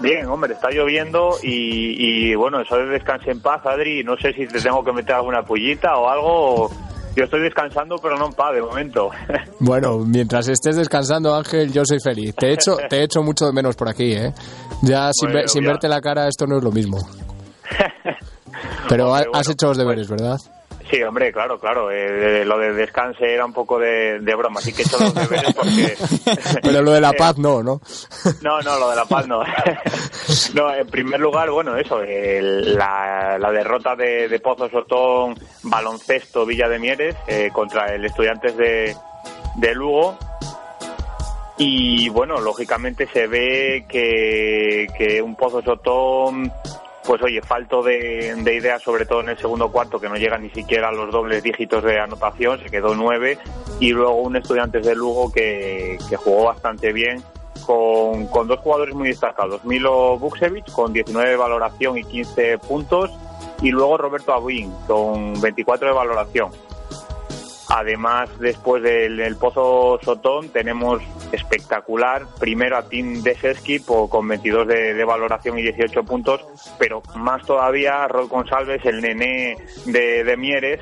Bien, hombre, está lloviendo y, y, bueno, eso de descanse en paz, Adri. No sé si te tengo que meter alguna pullita o algo. O... Yo estoy descansando, pero no en paz de momento. [LAUGHS] Bueno, mientras estés descansando, Ángel, yo soy feliz. Te echo, te echo mucho de menos por aquí, ¿eh? Ya sin, bueno, sin verte la cara esto no es lo mismo. [LAUGHS] Pero hombre, has bueno, hecho los deberes, pues... ¿verdad? Sí, hombre, claro, claro. Eh, lo de descanse era un poco de, de broma, así que he hecho los deberes porque... [LAUGHS] Pero lo de la paz no, ¿no? [LAUGHS] no, no, lo de la paz no. [LAUGHS] no, en primer lugar, bueno, eso, el, la, la, derrota de, de Pozos Otón, baloncesto Villa de Mieres eh, contra el Estudiantes de, de Lugo. Y bueno, lógicamente se ve que, que un Pozos Otón pues oye, falto de, de ideas, sobre todo en el segundo cuarto, que no llega ni siquiera a los dobles dígitos de anotación, se quedó nueve, y luego un Estudiantes de Lugo que, jugó bastante bien, con, con dos jugadores muy destacados. Milo Buksevich con 19 de valoración y 15 puntos y luego Roberto Abuin con 24 de valoración. Además, después del, Pozo Sotón, tenemos espectacular. Primero a Tim Deseski con 22 de, valoración y 18 puntos, pero más todavía Rod González, el nené de, Mieres,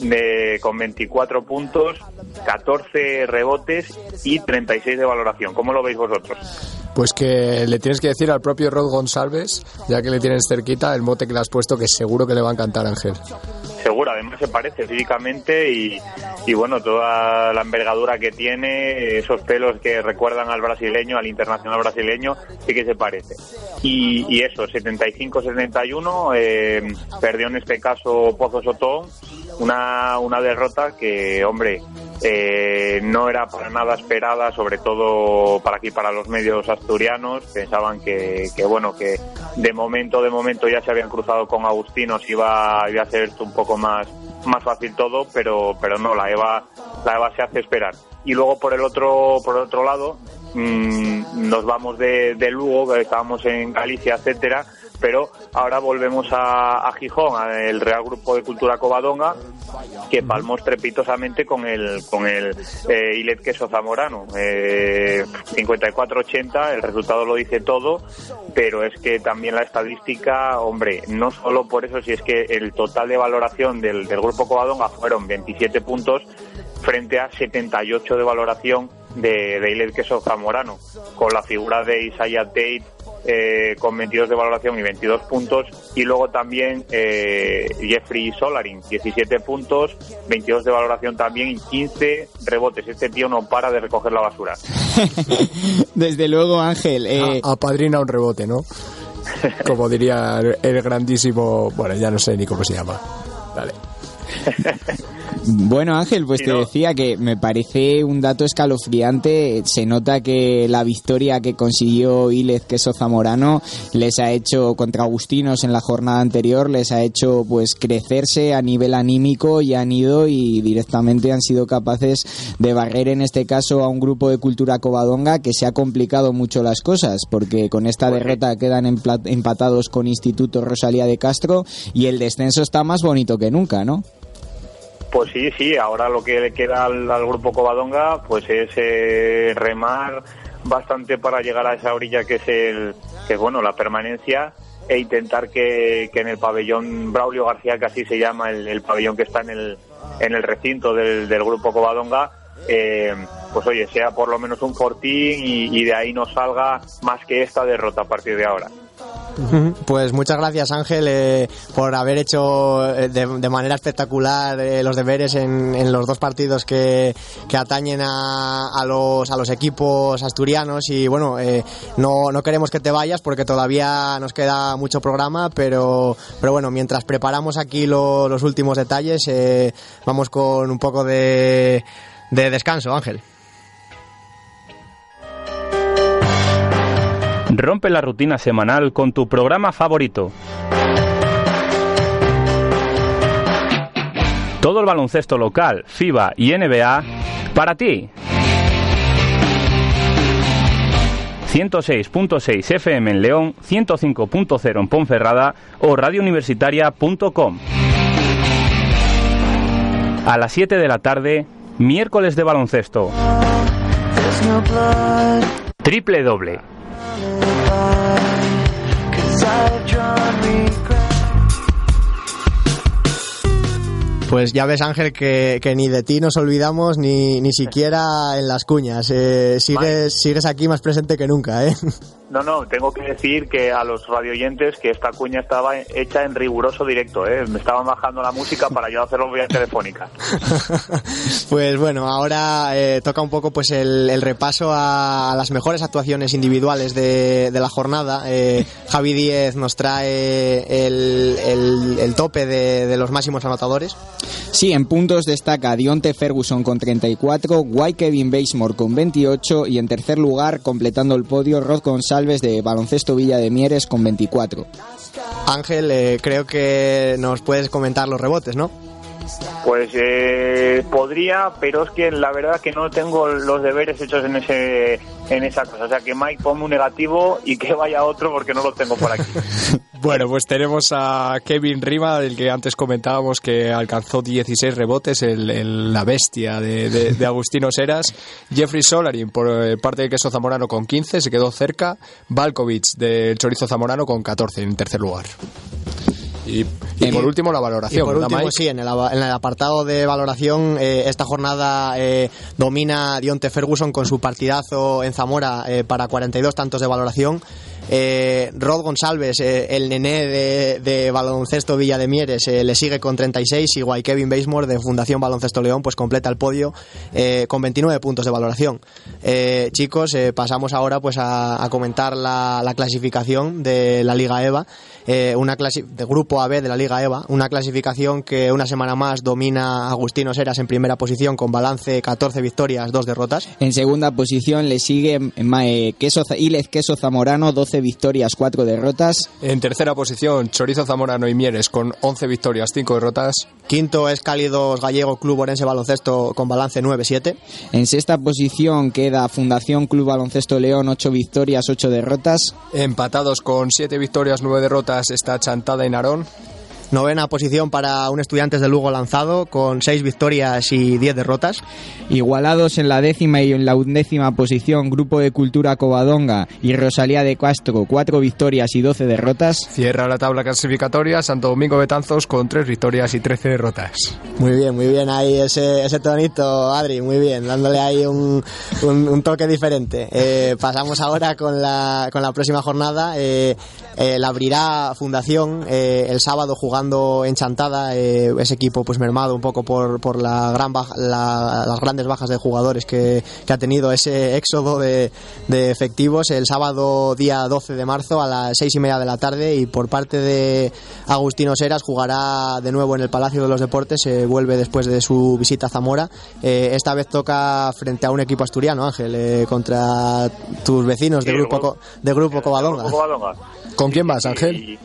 de, con 24 puntos, 14 rebotes y 36 de valoración. ¿Cómo lo veis vosotros? Pues que le tienes que decir al propio Rod González, ya que le tienes cerquita, el mote que le has puesto, que seguro que le va a encantar Ángel seguro, además se parece físicamente y, y, bueno, toda la envergadura que tiene, esos pelos que recuerdan al brasileño, al internacional brasileño, sí que se parece. Y, y eso, 75-71, eh, perdió en este caso Pozo Sotón, una, una derrota que, hombre, eh, no era para nada esperada, sobre todo para aquí, para los medios asturianos. Pensaban que, que, bueno, que de momento, de momento ya se habían cruzado con Agustinos, iba, iba a ser un poco más, más fácil todo, pero, pero no, la EVA, la EVA se hace esperar. Y luego por el otro, por el otro lado, mmm, nos vamos de, de Lugo, estábamos en Galicia, etcétera, pero ahora volvemos a, Gijón, al Real Grupo de Cultura Covadonga, que palmó estrepitosamente con el con el eh, Ilet Queso Zamorano. Eh, 54-80, el resultado lo dice todo, pero es que también la estadística, hombre, no solo por eso, si es que el total de valoración del, del Grupo Covadonga fueron 27 puntos frente a 78 de valoración de, de Ilet Queso Zamorano, con la figura de Isaiah Tate eh, con 22 de valoración y 22 puntos. Y luego también eh, Jeffrey Solarin, 17 puntos, 22 de valoración también y 15 rebotes. Este tío no para de recoger la basura. [LAUGHS] Desde luego, Ángel. Eh... Apadrina un rebote, ¿no? Como diría el grandísimo. Bueno, ya no sé ni cómo se llama. Dale. [LAUGHS] Bueno, Ángel, pues te decía que me parece un dato escalofriante. Se nota que la victoria que consiguió Ilez Queso Zamorano les ha hecho contra Agustinos en la jornada anterior, les ha hecho pues crecerse a nivel anímico y han ido y directamente han sido capaces de barrer en este caso a un grupo de cultura covadonga que se ha complicado mucho las cosas porque con esta derrota quedan empatados con Instituto Rosalía de Castro y el descenso está más bonito que nunca, ¿no? Pues sí, sí, ahora lo que le queda al, grupo Covadonga pues es eh, remar bastante para llegar a esa orilla que es el que bueno, la permanencia e intentar que, en el pabellón Braulio García, que así se llama el, pabellón que está en el, en el recinto del, grupo Covadonga, eh, pues oye, sea por lo menos un fortín y de ahí no salga más que esta derrota a partir de ahora. Pues muchas gracias Ángel eh, por haber hecho eh, de, manera espectacular eh, los deberes en, los dos partidos que, atañen a, los, a los equipos asturianos y bueno, no, no queremos que te vayas porque todavía nos queda mucho programa, pero, pero bueno, mientras preparamos aquí los últimos detalles, vamos con un poco de, de descanso Ángel. Rompe la rutina semanal con tu programa favorito. Todo el baloncesto local, FIBA y NBA para ti. 106.6 FM en León, 105.0 en Ponferrada o radiouniversitaria.com. A las 7 de la tarde, miércoles de baloncesto. Triple doble pues ya ves, Ángel, que, ni de ti nos olvidamos ni, ni siquiera en las cuñas. Eh, sigues, sigues aquí más presente que nunca, ¿eh? No, no, tengo que decir que a los radioyentes que esta cuña estaba hecha en riguroso directo, ¿eh? Me estaban bajando la música para yo hacerlo vía telefónica. [LAUGHS] pues bueno, ahora eh, toca un poco pues el, repaso a, las mejores actuaciones individuales de, la jornada. Eh, Javi Díez nos trae el, tope de, los máximos anotadores. Sí, en puntos destaca Dionte Ferguson con 34, White Kevin Basemore con 28 y en tercer lugar, completando el podio, Rod González de Baloncesto Villa de Mieres con 24. Ángel, eh, creo que nos puedes comentar los rebotes, ¿no? Pues eh, podría, pero es que la verdad que no tengo los deberes hechos en ese en esa cosa. O sea que Mike ponme un negativo y que vaya otro porque no lo tengo por aquí. [LAUGHS] Bueno, pues tenemos a Kevin Rima, del que antes comentábamos que alcanzó 16 rebotes, el, la bestia de, de, Agustino Seras. Jeffrey Solarin, por eh, parte de Queso Zamorano, con 15, se quedó cerca. Balkovich, del Chorizo Zamorano, con 14, en tercer lugar. Y, por último, la valoración. por último, sí, en el, en el, apartado de valoración, eh, esta jornada eh, domina Dionte Ferguson con su partidazo en Zamora eh, para 42 tantos de valoración. Eh, Rod González, eh, el nené de, baloncesto Villa de Mieres, eh, le sigue con 36, igual Kevin Basemore de Fundación Baloncesto León, pues completa el podio con 29 puntos de valoración. chicos, pasamos ahora pues a, comentar la, clasificación de la Liga EVA, una clase de grupo AB de la Liga EVA, una clasificación que una semana más domina Agustino Seras en primera posición con balance 14 victorias, 2 derrotas. En segunda posición le sigue Queso, Ilez Queso Zamorano, 12 victorias, 4 derrotas. En tercera posición, Chorizo Zamorano y Mieres con 11 victorias, 5 derrotas. Quinto es Cálidos Gallego Club Orense Baloncesto con balance 9-7. En sexta posición queda Fundación Club Baloncesto León, 8 victorias, 8 derrotas. Empatados con 7 victorias, 9 derrotas está Chantada y Narón. Novena posición para un Estudiantes de Lugo lanzado con seis victorias y diez derrotas. Igualados en la décima y en la undécima posición Grupo de Cultura Covadonga y Rosalía de Castro, cuatro victorias y doce derrotas. Cierra la tabla clasificatoria Santo Domingo Betanzos con tres victorias y trece derrotas. Muy bien, muy bien ahí ese, ese tonito, Adri, muy bien, dándole ahí un, un, toque diferente. Eh, pasamos ahora con la, con la próxima jornada. Eh, eh, la abrirá Fundación el sábado jugando enchantada eh, ese equipo pues mermado un poco por, por la gran las grandes bajas de jugadores que, que ha tenido ese éxodo de, de, efectivos. El sábado día 12 de marzo a las seis y media de la tarde y por parte de Agustino Seras jugará de nuevo en el Palacio de los Deportes se vuelve después de su visita a Zamora. Eh, esta vez toca frente a un equipo asturiano Ángel eh, contra tus vecinos de grupo de grupo Covadonga. ¿Con quién vas Ángel?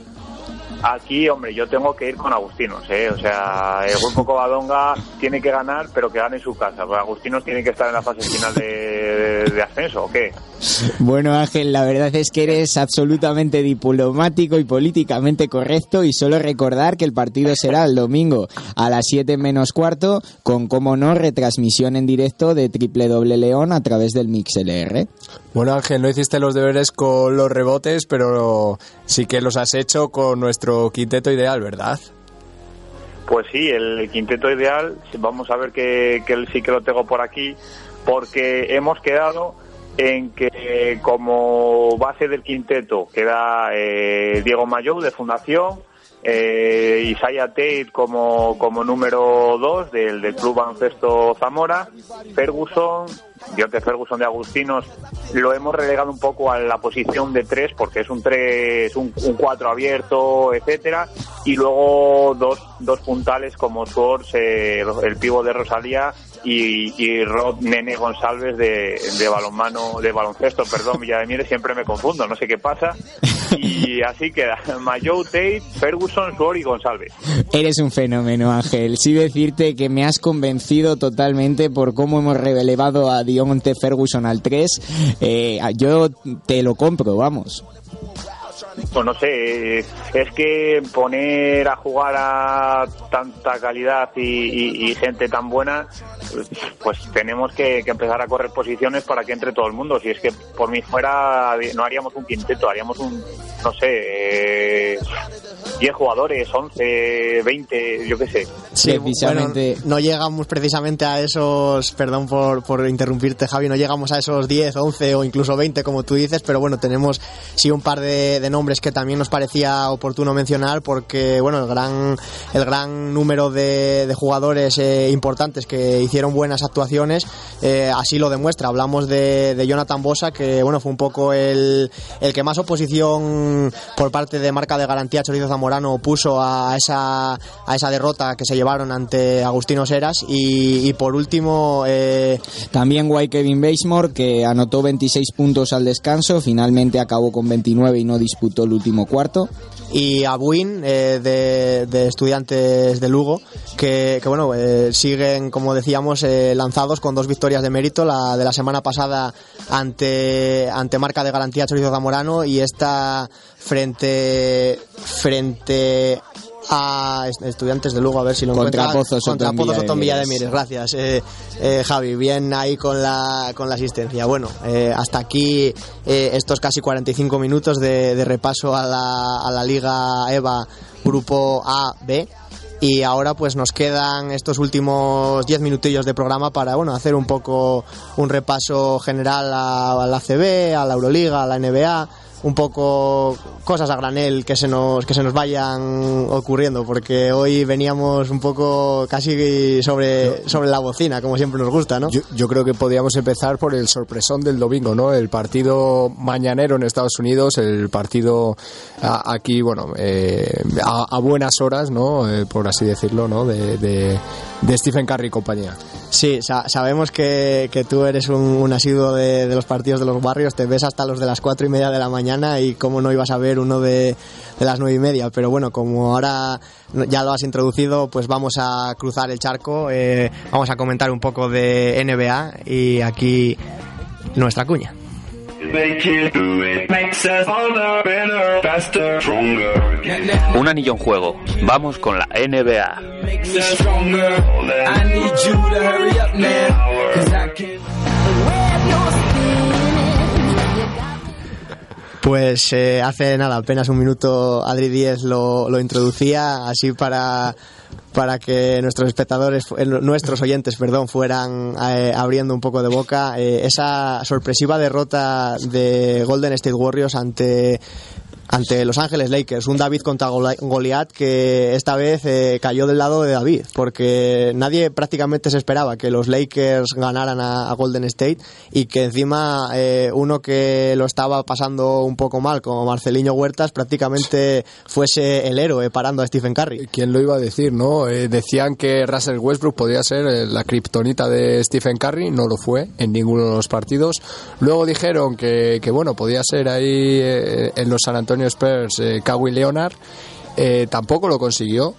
Aquí, hombre, yo tengo que ir con Agustinos, ¿eh? O sea, el Grupo Covadonga tiene que ganar, pero que gane en su casa. Pues Agustinos tiene que estar en la fase final de, ascenso, ¿o qué? Bueno, Ángel, la verdad es que eres absolutamente diplomático y políticamente correcto y solo recordar que el partido será el domingo a las 7 menos cuarto con, como no, retransmisión en directo de Triple Doble León a través del MixLR. Bueno, Ángel, no hiciste los deberes con los rebotes, pero sí que los has hecho con nuestro quinteto ideal, ¿verdad? Pues sí, el quinteto ideal, vamos a ver que, que sí que lo tengo por aquí, porque hemos quedado en que como base del quinteto queda eh, Diego Mayou de Fundación, eh, Isaiah Tate como, como número 2 del, del Club Baloncesto Zamora, Ferguson, Dionte Ferguson de Agustinos lo hemos relegado un poco a la posición de 3 porque es un 3, un, 4 abierto, etcétera, y luego dos, dos puntales como Swords, eh, el pivo de Rosalía y, y Rod Nene González de, de balonmano, de baloncesto, perdón, Villa de Mieres, siempre me confundo, no sé qué pasa. Y así queda, Mayo, Tate, Ferguson, Sword y González. Eres un fenómeno, Ángel. Sí decirte que me has convencido totalmente por cómo hemos relevado a Dionte Ferguson al 3. Eh, yo te lo compro, vamos. Pues no sé, es que poner a jugar a tanta calidad y, gente tan buena, pues tenemos que, empezar a correr posiciones para que entre todo el mundo. Si es que por mí fuera, no haríamos un quinteto, haríamos un, no sé, 10 jugadores, 11, 20, yo qué sé. Sí, no llegamos precisamente a esos, perdón por, por interrumpirte Javi, no llegamos a esos 10, 11 o incluso 20 como tú dices, pero bueno, tenemos sí un par de, de nombres que también nos parecía oportuno mencionar porque bueno el gran el gran número de, de jugadores eh, importantes que hicieron buenas actuaciones eh, así lo demuestra. Hablamos de, de, Jonathan Bosa que bueno fue un poco el, el que más oposición por parte de marca de garantía Chorizo Zamorano puso a esa a esa derrota que se llevaron ante Agustino Seras. Y, y por último eh... también White Kevin Basemore que anotó 26 puntos al descanso finalmente acabó con 29 y no disputó el último cuarto. Y a Buin eh, de, estudiantes de Lugo que, bueno eh, siguen como decíamos eh, lanzados con dos victorias de mérito, la de la semana pasada ante, ante marca de garantía Chorizo Zamorano y esta frente, frente a estudiantes de luego a ver si lo contra encuentra Pozos contra Pozos Otón Villa de Mieres. Gracias eh, eh, Javi. Bien ahí con la con la asistencia. Bueno eh, hasta aquí estos casi 45 minutos de, de repaso a la, a la Liga EVA Grupo A B. Y ahora pues nos quedan estos últimos 10 minutillos de programa para bueno hacer un poco un repaso general a, a la CB, a la Euroliga, a la NBA, un poco cosas a granel que se nos que se nos vayan ocurriendo porque hoy veníamos un poco casi sobre sobre la bocina como siempre nos gusta, ¿no? Yo, yo creo que podríamos empezar por el sorpresón del domingo, ¿no? El partido mañanero en Estados Unidos, el partido a- aquí, bueno, eh, a, a buenas horas, ¿no? Eh, por así decirlo, ¿no? De, de, de Stephen Curry y compañía. Sí, sa- sabemos que, que tú eres un, un asiduo de, de los partidos de los barrios, te ves hasta los de las cuatro y media de la mañana y cómo no ibas a ver uno de, de las nueve y media. Pero bueno, como ahora ya lo has introducido, pues vamos a cruzar el charco, eh, vamos a comentar un poco de NBA y aquí nuestra cuña. Un anillo en juego. Vamos con la NBA. Pues eh, hace nada, apenas un minuto Adri Díez lo, lo introducía, así para, para que nuestros espectadores, eh, nuestros oyentes, perdón, fueran eh, abriendo un poco de boca. esa sorpresiva derrota de Golden State Warriors ante ante Los Ángeles Lakers, un David contra Goliat que esta vez eh, cayó del lado de David, porque nadie prácticamente se esperaba que los Lakers ganaran a, a Golden State y que encima eh, uno que lo estaba pasando un poco mal, como Marceliño Huertas, prácticamente fuese el héroe parando a Stephen Curry. ¿Quién lo iba a decir, no? Eh, decían que Russell Westbrook podía ser eh, la kriptonita de Stephen Curry, no lo fue en ninguno de los partidos. Luego dijeron que, que bueno, podía ser ahí eh, en los San Antonio Spurs eh, Kawhi Leonard, eh, tampoco lo consiguió.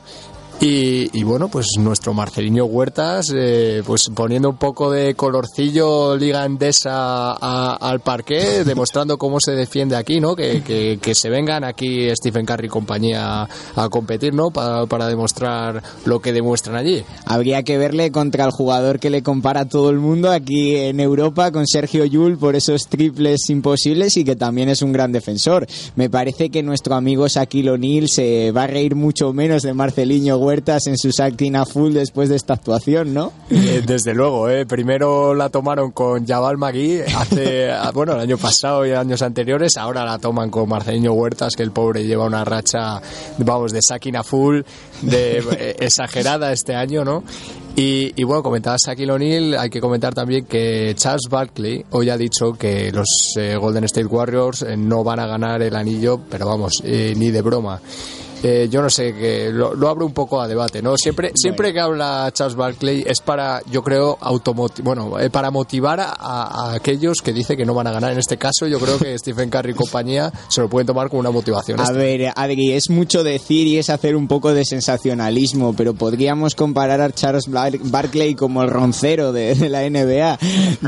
Y, y bueno, pues nuestro Marcelinho Huertas, eh, pues poniendo un poco de colorcillo liga endesa a- al parque, [LAUGHS] demostrando cómo se defiende aquí, ¿no? Que, que- que se vengan aquí Stephen Curry y compañía a competir, ¿no? Para, para demostrar lo que demuestran allí. Habría que verle contra el jugador que le compara a todo el mundo aquí en Europa con Sergio Yul por esos triples imposibles y que también es un gran defensor. Me parece que nuestro amigo Shaquille O'Neal se va a reír mucho menos de Marceliño Huertas en su acting a full después de esta actuación, ¿no? Eh, desde luego, ¿eh? primero la tomaron con Jabal Magui hace, [LAUGHS] ah, bueno, el año pasado y años anteriores, ahora la toman con Marcelinho Huertas, que el pobre lleva una racha, vamos, de sacking a full, de eh, [LAUGHS] exagerada este año, ¿no? Y, y bueno, comentaba Shaquille O'Neal, hay que comentar también que Charles Barkley hoy ha dicho que los eh, Golden State Warriors eh, no van a ganar el anillo, pero vamos, eh, ni de broma. Eh, yo no sé, que lo, lo abro un poco a debate, ¿no? Siempre, siempre que habla Charles Barkley es para, yo creo, bueno, eh, para motivar a, a aquellos que dice que no van a ganar. En este caso, yo creo que [LAUGHS] Stephen Curry y compañía se lo pueden tomar como una motivación. A ver, Adri, es mucho decir y es hacer un poco de sensacionalismo, pero podríamos comparar a Charles Bar- Barkley como el roncero de, de la NBA.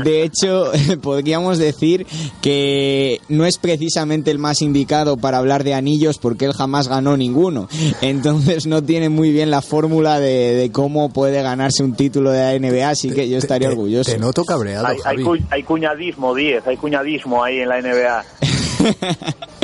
De hecho, [LAUGHS] podríamos decir que no es precisamente el más indicado para hablar de anillos porque él jamás ganó ninguno. Entonces no tiene muy bien la fórmula de, de cómo puede ganarse un título de la NBA, así que yo estaría Te- orgulloso. Te noto cabreado, Hay, hay, Javi. cu- hay cuñadismo, 10, hay cuñadismo ahí en la NBA. [LAUGHS]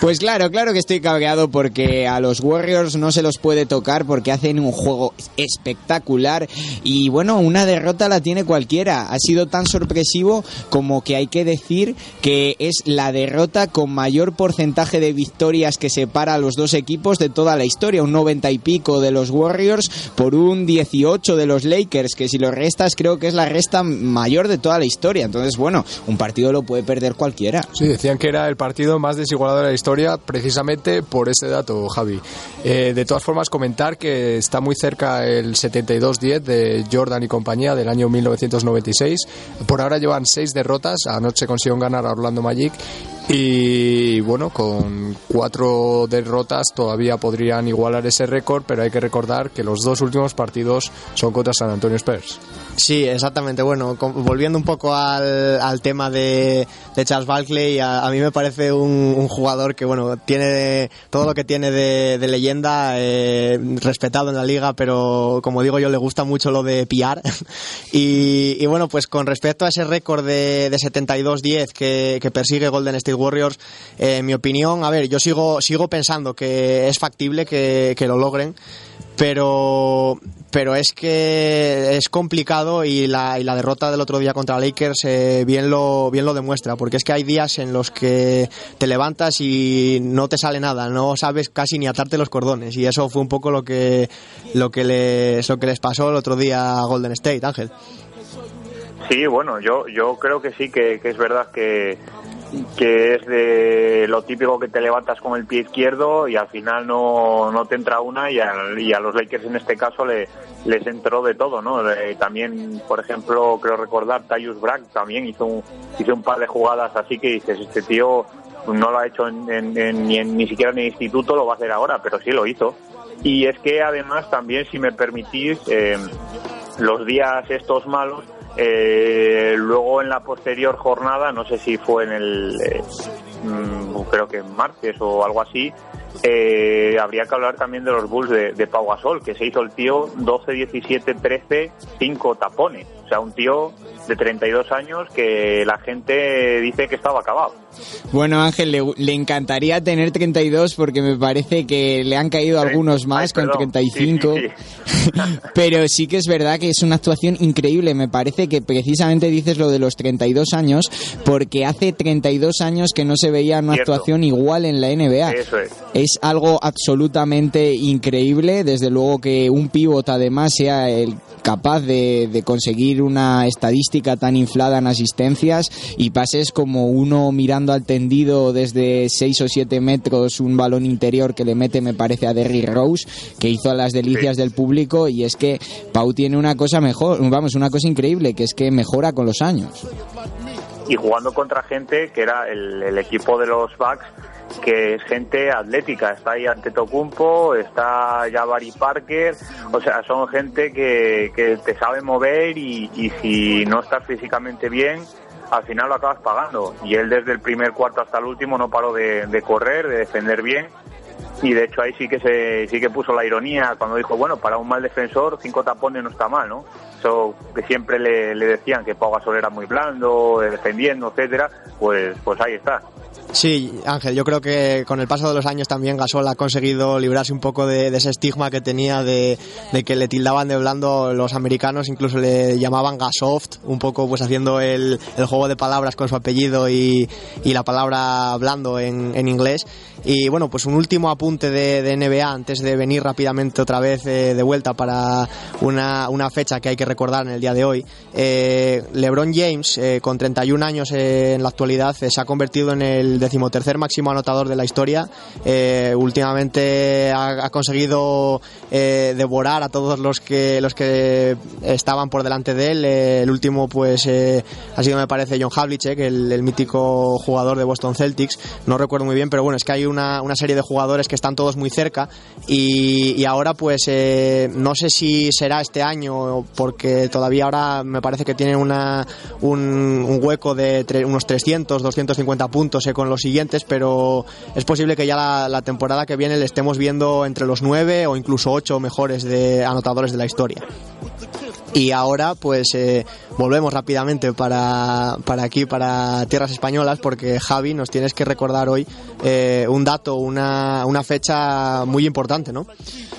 Pues claro, claro que estoy cabreado porque a los Warriors no se los puede tocar porque hacen un juego espectacular y bueno, una derrota la tiene cualquiera. Ha sido tan sorpresivo como que hay que decir que es la derrota con mayor porcentaje de victorias que separa a los dos equipos de toda la historia. Un 90 y pico de los Warriors por un 18 de los Lakers, que si lo restas creo que es la resta mayor de toda la historia. Entonces, bueno, un partido lo puede perder cualquiera. Sí, decían que era el partido más desigualado de la historia precisamente por ese dato, Javi. Eh, de todas formas, comentar que está muy cerca el 72-10 de Jordan y compañía del año 1996. Por ahora llevan seis derrotas. Anoche consiguieron ganar a Orlando Magic. Y bueno, con cuatro derrotas todavía podrían igualar ese récord, pero hay que recordar que los dos últimos partidos son contra San Antonio Spurs. Sí, exactamente. Bueno, volviendo un poco al, al tema de, de Charles Barkley, a, a mí me parece un, un jugador que, bueno, tiene todo lo que tiene de, de leyenda, eh, respetado en la liga, pero como digo yo, le gusta mucho lo de piar. [LAUGHS] y, y bueno, pues con respecto a ese récord de, de 72-10 que, que persigue Golden State Warriors, eh, en mi opinión, a ver, yo sigo, sigo pensando que es factible que, que lo logren pero pero es que es complicado y la, y la derrota del otro día contra Lakers eh, bien lo bien lo demuestra porque es que hay días en los que te levantas y no te sale nada no sabes casi ni atarte los cordones y eso fue un poco lo que lo que les lo que les pasó el otro día a Golden State Ángel. Sí, bueno, yo yo creo que sí, que, que es verdad que, que es de lo típico que te levantas con el pie izquierdo y al final no, no te entra una y a, y a los Lakers en este caso le, les entró de todo, ¿no? También, por ejemplo, creo recordar, Tyus Bragg también hizo un, hizo un par de jugadas así que dices, este tío no lo ha hecho en, en- en- ni, ni siquiera en el instituto, lo va a hacer ahora, pero sí lo hizo. Y es que además también, si me permitís, eh, los días estos malos, eh, luego en la posterior jornada, no sé si fue en el, eh, mm, creo que en martes o algo así, eh, habría que hablar también de los Bulls de, de Pau que se hizo el tío 12, 17, 13, 5 tapones. O sea, un tío de 32 años que la gente dice que estaba acabado. Bueno, Ángel, le, le encantaría tener 32 porque me parece que le han caído algunos más Ay, con perdón. 35. Sí, sí, [LAUGHS] Pero sí que es verdad que es una actuación increíble. Me parece que precisamente dices lo de los 32 años porque hace 32 años que no se veía una Cierto. actuación igual en la NBA. Eso es. Es algo absolutamente increíble. Desde luego que un pívot además sea el capaz de, de conseguir una estadística tan inflada en asistencias y pases como uno mirando al tendido desde 6 o 7 metros un balón interior que le mete me parece a Derrick Rose que hizo a las delicias del público y es que Pau tiene una cosa mejor, vamos, una cosa increíble que es que mejora con los años. Y jugando contra gente que era el, equipo de los Bucks que es gente atlética. Está ahí Antetokounmpo está Jabari Parker o sea son gente que, que te sabe mover y, y si no estás físicamente bien al final lo acabas pagando. Y él desde el primer cuarto hasta el último no paró de, de correr de defender bien. Y de hecho ahí sí que se sí que puso la ironía cuando dijo bueno para un mal defensor cinco tapones no está mal no que siempre le, le decían que Pau Gasol era muy blando eh, defendiendo etcétera pues pues ahí está Sí, Ángel, yo creo que con el paso de los años también Gasol ha conseguido librarse un poco de, de ese estigma que tenía de, de que le tildaban de blando los americanos, incluso le llamaban Gasoft, un poco pues haciendo el, el juego de palabras con su apellido y, y la palabra blando en, en inglés. Y bueno, pues un último apunte de, de NBA antes de venir rápidamente otra vez eh, de vuelta para una, una fecha que hay que recordar en el día de hoy. Eh, LeBron James, eh, con 31 años eh, en la actualidad, se ha convertido en el decimotercer máximo anotador de la historia. Últimamente ha, conseguido devorar a todos los que los que estaban por delante de él. El último, pues, ha sido, me parece, John Havlicek, el, el mítico jugador de Boston Celtics. No recuerdo muy bien, pero bueno, es que hay una, una serie de jugadores que están todos muy cerca y, y ahora, pues, no sé si será este año porque todavía ahora me parece que tiene una, un, un hueco de tre- unos 300, 250 puntos eh, con los siguientes, pero es posible que ya la, la temporada que viene le estemos viendo entre los 9 o incluso 8 mejores de anotadores de la historia. Y ahora pues eh, volvemos rápidamente para, para aquí, para tierras españolas, porque Javi nos tienes que recordar hoy eh, un dato, una, una fecha muy importante, ¿no?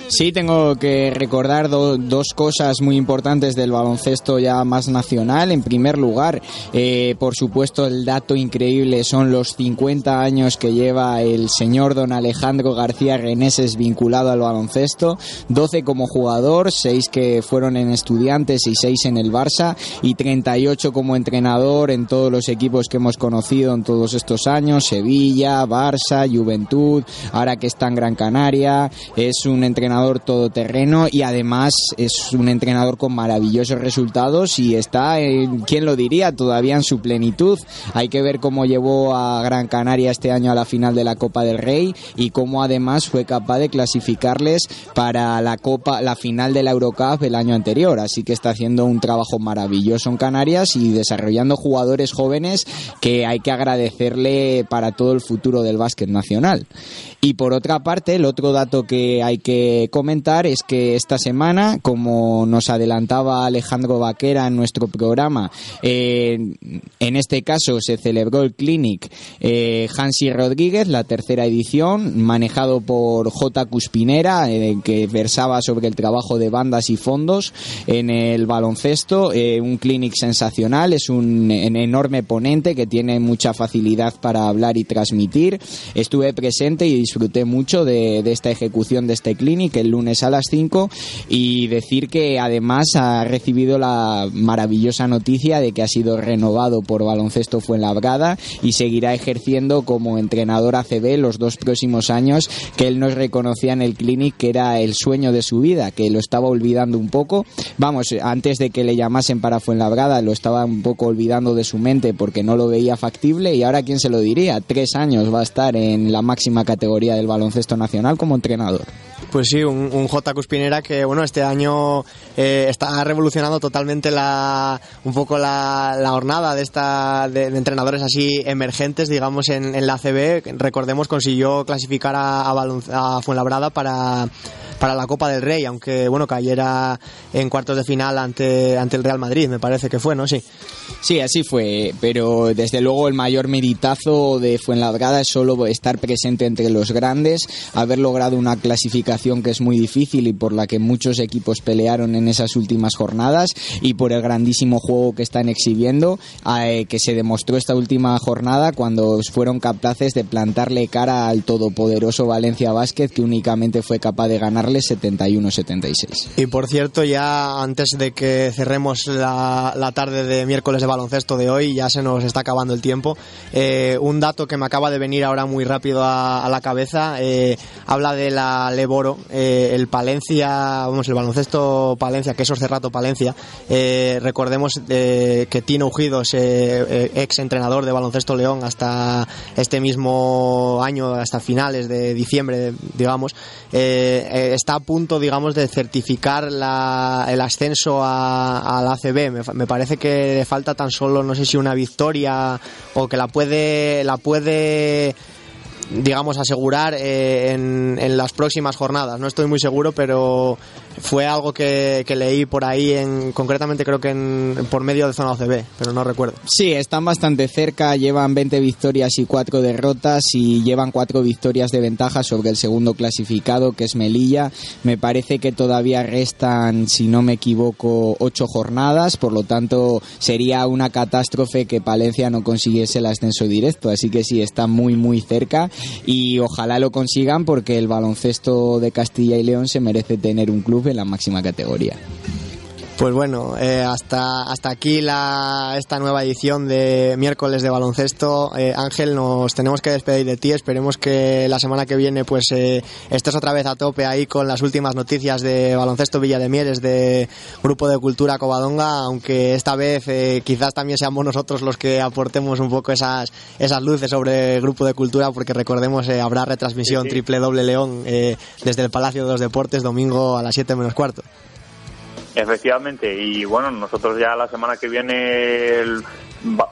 Sí, tengo que recordar do- dos cosas muy importantes del baloncesto ya más nacional. En primer lugar, eh, por supuesto, el dato increíble son los 50 años que lleva el señor don Alejandro García Reneses vinculado al baloncesto. 12 como jugador, 6 que fueron en estudiantes y 6 en el Barça y 38 como entrenador en todos los equipos que hemos conocido en todos estos años, Sevilla, Barça, Juventud, ahora que está en Gran Canaria, es un entrenador todoterreno y además es un entrenador con maravillosos resultados y está, en, ¿quién lo diría?, todavía en su plenitud. Hay que ver cómo llevó a Gran Canaria este año a la final de la Copa del Rey y cómo además fue capaz de clasificarles para la Copa, la final de la Eurocup el año anterior. Así que está haciendo un trabajo maravilloso en Canarias y desarrollando jugadores jóvenes que hay que agradecerle para todo el futuro del básquet nacional. Y por otra parte, el otro dato que hay que comentar es que esta semana, como nos adelantaba Alejandro Vaquera en nuestro programa, en este caso se celebró el Clinic eh, Hansi Rodríguez, la tercera edición, manejado por J. Cuspinera, que versaba sobre el trabajo de bandas y fondos en el baloncesto. Eh, un clinic sensacional, es un, un enorme ponente que tiene mucha facilidad para hablar y transmitir. Estuve presente y disfruté mucho de, de, esta ejecución de este clinic el lunes a las 5 y decir que además ha recibido la maravillosa noticia de que ha sido renovado por Baloncesto Fuenlabrada y seguirá ejerciendo como entrenador ACB los dos próximos años que él nos reconocía en el clinic que era el sueño de su vida, que lo estaba olvidando un poco. Vamos, antes de que le llamasen para Fuenlabrada lo estaba un poco olvidando de su mente porque no lo veía factible y ahora quién se lo diría, tres años va a estar en la máxima categoría del baloncesto nacional como entrenador. Pues sí, un, un J. Cuspinera que bueno este año eh, está revolucionando totalmente la un poco la, la jornada de esta de, entrenadores así emergentes, digamos en, en la CB. Recordemos consiguió clasificar a, a, a Fuenlabrada para para la Copa del Rey, aunque bueno cayera en cuartos de final ante, ante el Real Madrid, me parece que fue, ¿no? Sí. Sí, así fue, pero desde luego el mayor meritazo de Fuenlabrada es solo estar presente entre los grandes, haber logrado una clasificación que es muy difícil y por la que muchos equipos pelearon en esas últimas jornadas y por el grandísimo juego que están exhibiendo, eh, que se demostró esta última jornada cuando fueron capaces de plantarle cara al todopoderoso Valencia Basket que únicamente fue capaz de ganar 71-76. Y por cierto, ya antes de que cerremos la, la, tarde de miércoles de baloncesto de hoy, ya se nos está acabando el tiempo. Eh, un dato que me acaba de venir ahora muy rápido a, a la cabeza, eh, habla de la Leboro, eh, el Palencia, vamos, el baloncesto Palencia, que es Cerrato Palencia. Eh, recordemos que Tino Ujidos, ex entrenador de baloncesto León hasta este mismo año, hasta finales de diciembre, digamos, está a punto, digamos, de certificar la, el ascenso a, la ACB. Me, me, parece que le falta tan solo, no sé si una victoria o que la puede, la puede digamos, asegurar eh, en, las próximas jornadas. No estoy muy seguro, pero fue algo que, que leí por ahí, en, concretamente creo que en, por medio de zona OCB, pero no recuerdo. Sí, están bastante cerca, llevan 20 victorias y 4 derrotas y llevan 4 victorias de ventaja sobre el segundo clasificado, que es Melilla. Me parece que todavía restan, si no me equivoco, 8 jornadas, por lo tanto sería una catástrofe que Palencia no consiguiese el ascenso directo, así que sí, está muy, muy cerca y ojalá lo consigan porque el baloncesto de Castilla y León se merece tener un club en la máxima categoría. Pues bueno, eh, hasta, hasta aquí la, esta nueva edición de miércoles de baloncesto. Eh, Ángel, nos tenemos que despedir de ti. Esperemos que la semana que viene pues eh, estés otra vez a tope ahí con las últimas noticias de baloncesto Villa de Mieres, de Grupo de Cultura Covadonga, aunque esta vez eh, quizás también seamos nosotros los que aportemos un poco esas, esas luces sobre el Grupo de Cultura, porque recordemos eh, habrá retransmisión sí, sí. triple doble León eh, desde el Palacio de los Deportes domingo a las 7 menos cuarto. Efectivamente, y bueno, nosotros ya la semana que viene el,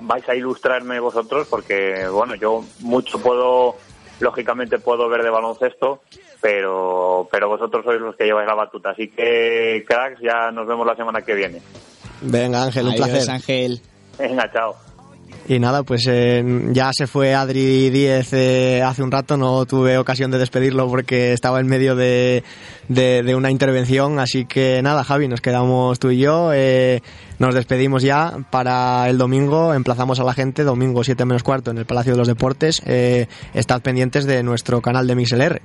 vais a ilustrarme vosotros porque, bueno, yo mucho puedo, lógicamente puedo ver de baloncesto, pero, pero vosotros sois los que lleváis la batuta. Así que, cracks, ya nos vemos la semana que viene. Venga, Ángel, un Adiós, placer. Ángel. Venga, chao. Y nada, pues eh, ya se fue Adri Díez eh, hace un rato, no tuve ocasión de despedirlo porque estaba en medio de, de, de, una intervención, así que nada, Javi, nos quedamos tú y yo, eh, nos despedimos ya para el domingo, emplazamos a la gente, domingo 7 menos cuarto en el Palacio de los Deportes, eh, estad pendientes de nuestro canal de MixLR.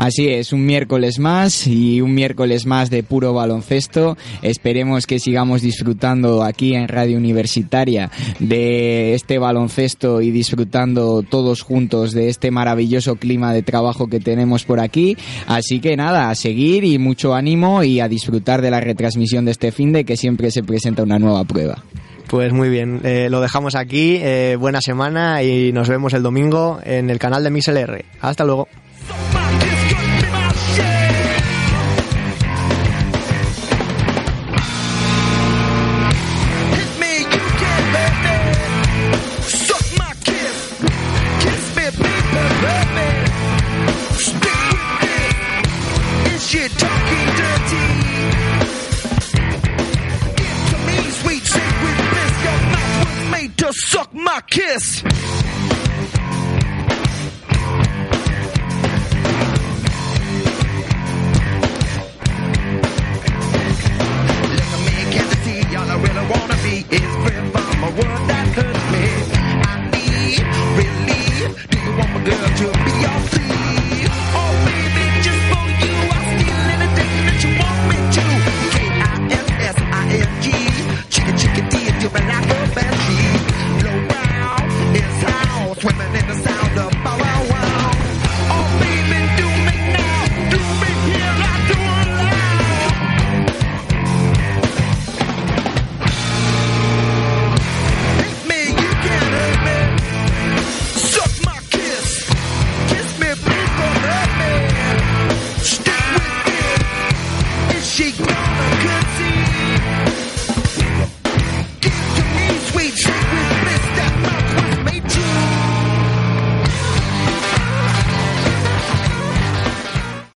Así es, un miércoles más y un miércoles más de puro baloncesto. Esperemos que sigamos disfrutando aquí en Radio Universitaria de este baloncesto y disfrutando todos juntos de este maravilloso clima de trabajo que tenemos por aquí. Así que nada, a seguir y mucho ánimo y a disfrutar de la retransmisión de este fin de que siempre se presenta una nueva prueba. Pues muy bien, eh, lo dejamos aquí. eh, buena semana y nos vemos el domingo en el canal de MixLR. Hasta luego.